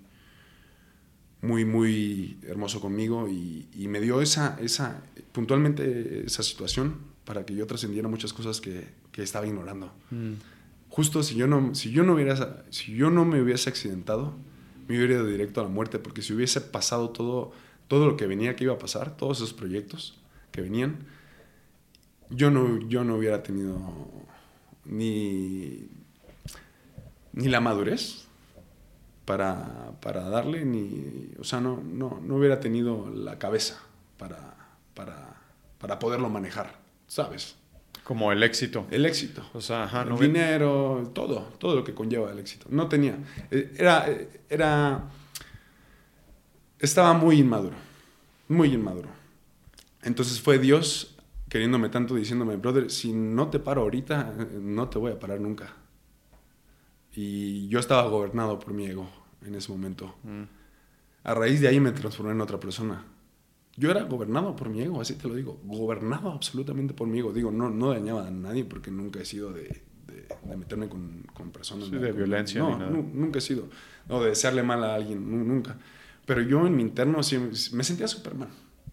[SPEAKER 2] muy, muy hermoso conmigo y, y me dio esa, esa, puntualmente esa situación para que yo trascendiera muchas cosas que, que estaba ignorando. Mm. Justo si yo, no, si, yo no hubiera, si yo no me hubiese accidentado, me hubiera ido directo a la muerte, porque si hubiese pasado todo, todo lo que venía que iba a pasar, todos esos proyectos que venían, yo no, yo no hubiera tenido ni, ni la madurez para, para, darle, ni, o sea, no, no, no hubiera tenido la cabeza para, para, para poderlo manejar. ¿sabes?
[SPEAKER 1] Como el éxito.
[SPEAKER 2] El éxito.
[SPEAKER 1] O sea, ajá,
[SPEAKER 2] no el dinero, todo, todo lo que conlleva el éxito. No tenía. Eh, era, eh, era. Estaba muy inmaduro. Muy inmaduro. Entonces fue Dios queriéndome tanto, diciéndome, brother, si no te paro ahorita, no te voy a parar nunca. Y yo estaba gobernado por mi ego en ese momento. Mm. A raíz de ahí me transformé en otra persona. Yo era gobernado por mi ego, así te lo digo, gobernado absolutamente por mi ego. Digo, no, no dañaba a nadie porque nunca he sido de, de, meterme con, con personas.
[SPEAKER 1] Sí, de violencia.
[SPEAKER 2] No, nunca he sido. No, de desearle mal a alguien, nunca. Pero yo en mi interno sí, me sentía Superman.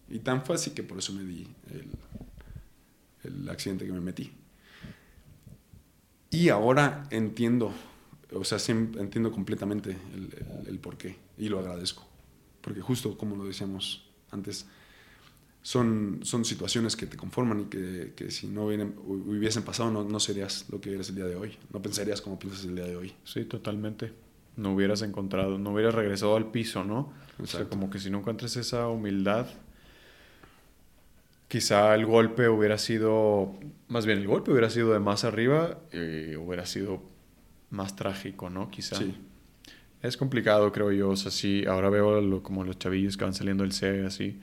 [SPEAKER 2] Y tan fue así que por eso me di el, el accidente que me metí. Y ahora entiendo, o sea, sí entiendo completamente el, el, el por qué. Y lo agradezco. Porque justo como lo decíamos antes, son, son situaciones que te conforman y que, que si no vienen, hubiesen pasado no, no, serías lo que eres el día de hoy, no pensarías como piensas el día de hoy.
[SPEAKER 1] Sí, totalmente. No hubieras encontrado, no hubieras regresado al piso, ¿no? O sea, como que si no encuentras esa humildad, quizá el golpe hubiera sido, más bien el golpe hubiera sido de más arriba y hubiera sido más trágico, ¿no? Quizá. Sí. Es complicado, creo yo. O ahora veo lo, como los chavillos que van saliendo del C, así.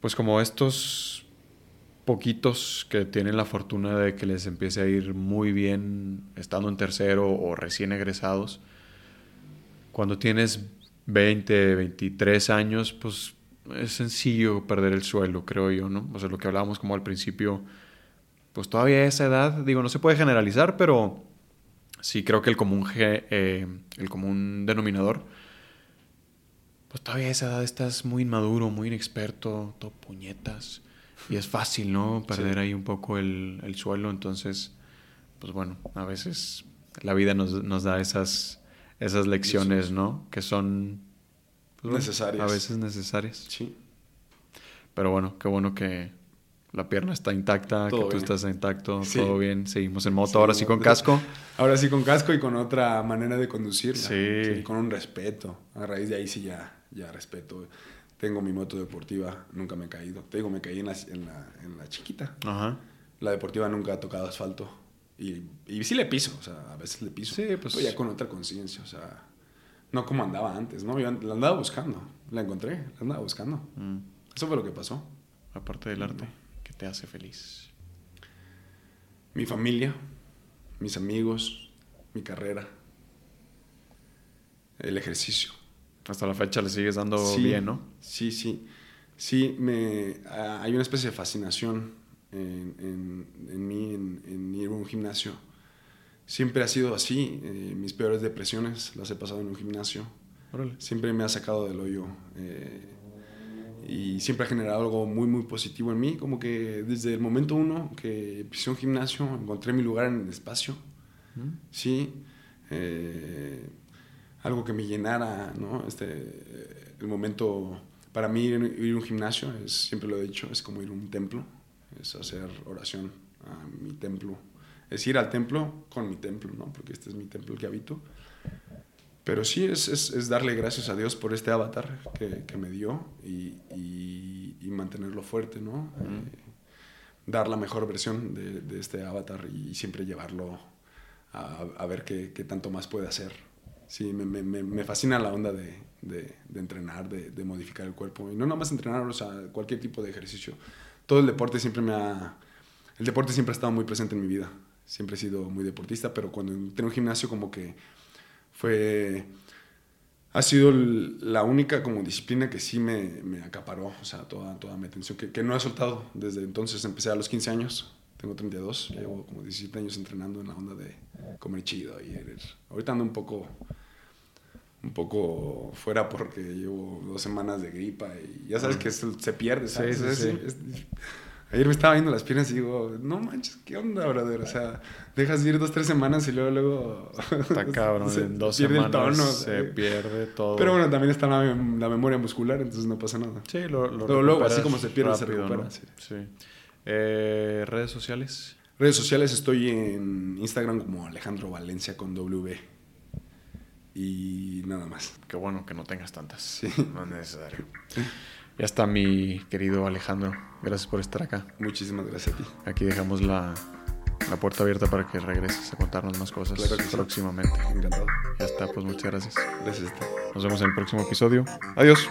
[SPEAKER 1] Pues como estos poquitos que tienen la fortuna de que les empiece a ir muy bien estando en tercero o recién egresados. Cuando tienes 20, 23 años, pues es sencillo perder el suelo, creo yo, ¿no? O sea, lo que hablábamos como al principio, pues todavía esa edad, digo, no se puede generalizar, pero sí creo que el común, eh, el común denominador, pues todavía a esa edad estás muy inmaduro, muy inexperto, todo puñetas. Y es fácil, ¿no? Perder ahí un poco el, el, suelo. Entonces, pues bueno, a veces la vida nos, nos da esas, esas lecciones, ¿no? Que son
[SPEAKER 2] pues, necesarias.
[SPEAKER 1] A veces necesarias.
[SPEAKER 2] Sí.
[SPEAKER 1] Pero bueno, qué bueno que, la pierna está intacta, que tú estás intacto, todo bien. Seguimos en moto, ahora sí con casco.
[SPEAKER 2] Ahora sí con casco y con otra manera de conducirla. Sí. con un respeto. A raíz de ahí sí ya, ya respeto. Tengo mi moto deportiva, nunca me he caído. Te digo, me caí en la, en la, en la chiquita. Ajá. La deportiva nunca ha tocado asfalto. Y, y sí le piso, o sea, a veces le piso.
[SPEAKER 1] Sí, pues.
[SPEAKER 2] Pero ya con otra conciencia, o sea, no como andaba antes, ¿no? Yo la andaba buscando, la encontré, la andaba buscando. Mm. Eso fue lo que pasó.
[SPEAKER 1] Aparte del arte te hace feliz?
[SPEAKER 2] Mi familia, mis amigos, mi carrera, el ejercicio.
[SPEAKER 1] Hasta la fecha le sigues dando bien, ¿no?
[SPEAKER 2] Sí, sí. Sí, me, hay una especie de fascinación en, en, en mí, en, ir a un gimnasio. Siempre ha sido así. Eh, mis peores depresiones las he pasado en un gimnasio. Siempre me ha sacado del hoyo. Eh, y siempre ha generado algo muy, muy positivo en mí. Como que desde el momento uno que pisé un gimnasio, encontré mi lugar en el espacio. Mm. Sí. Eh, algo que me llenara, ¿no? Este, el momento, para mí ir, a un gimnasio, es, siempre lo he dicho, es como ir a un templo, es hacer oración a mi templo. Es ir al templo con mi templo, ¿no? Porque este es mi templo que habito. Pero sí es, es, es, darle gracias a Dios por este avatar que, que me dio y, y, y, mantenerlo fuerte, ¿no? Eh, dar la mejor versión de, de, este avatar y siempre llevarlo a, a ver qué, qué, tanto más puede hacer. Sí, me, me, me fascina la onda de, de, de entrenar, de, modificar el cuerpo. Y no nada más entrenar, o sea, cualquier tipo de ejercicio. Todo el deporte siempre me ha, el deporte siempre ha estado muy presente en mi vida. Siempre he sido muy deportista, pero cuando en un gimnasio como que fue... Ha sido la única como disciplina que sí me, me acaparó, o sea, toda, toda mi atención, que, que, no he soltado desde entonces. Empecé a los 15 años, tengo 32, llevo como 17 años entrenando en la onda de comer chido. Y ahorita ando un poco un poco fuera porque llevo dos semanas de gripa y ya sabes que se pierde, ¿sabes? Ayer me estaba viendo las piernas y digo, no manches, ¿qué onda, brother? O sea, dejas ir dos, tres semanas y luego, luego...
[SPEAKER 1] Está cabrón, en dos semanas se pierde todo.
[SPEAKER 2] Pero bueno, también está la, memoria muscular, entonces no pasa nada.
[SPEAKER 1] Sí, lo,
[SPEAKER 2] lo luego, así como se pierde, se recupera.
[SPEAKER 1] Sí. Eh, ¿Redes sociales?
[SPEAKER 2] Redes sociales estoy en Instagram como Alejandro Valencia con W y nada más.
[SPEAKER 1] Qué bueno que no tengas tantas. Sí. No es necesario. Ya está mi querido Alejandro. Gracias por estar acá.
[SPEAKER 2] Muchísimas gracias a ti.
[SPEAKER 1] Aquí dejamos la, la puerta abierta para que regreses a contarnos más cosas próximamente.
[SPEAKER 2] Encantado.
[SPEAKER 1] Ya está, pues muchas gracias.
[SPEAKER 2] Gracias.
[SPEAKER 1] Nos vemos en el próximo episodio. Adiós.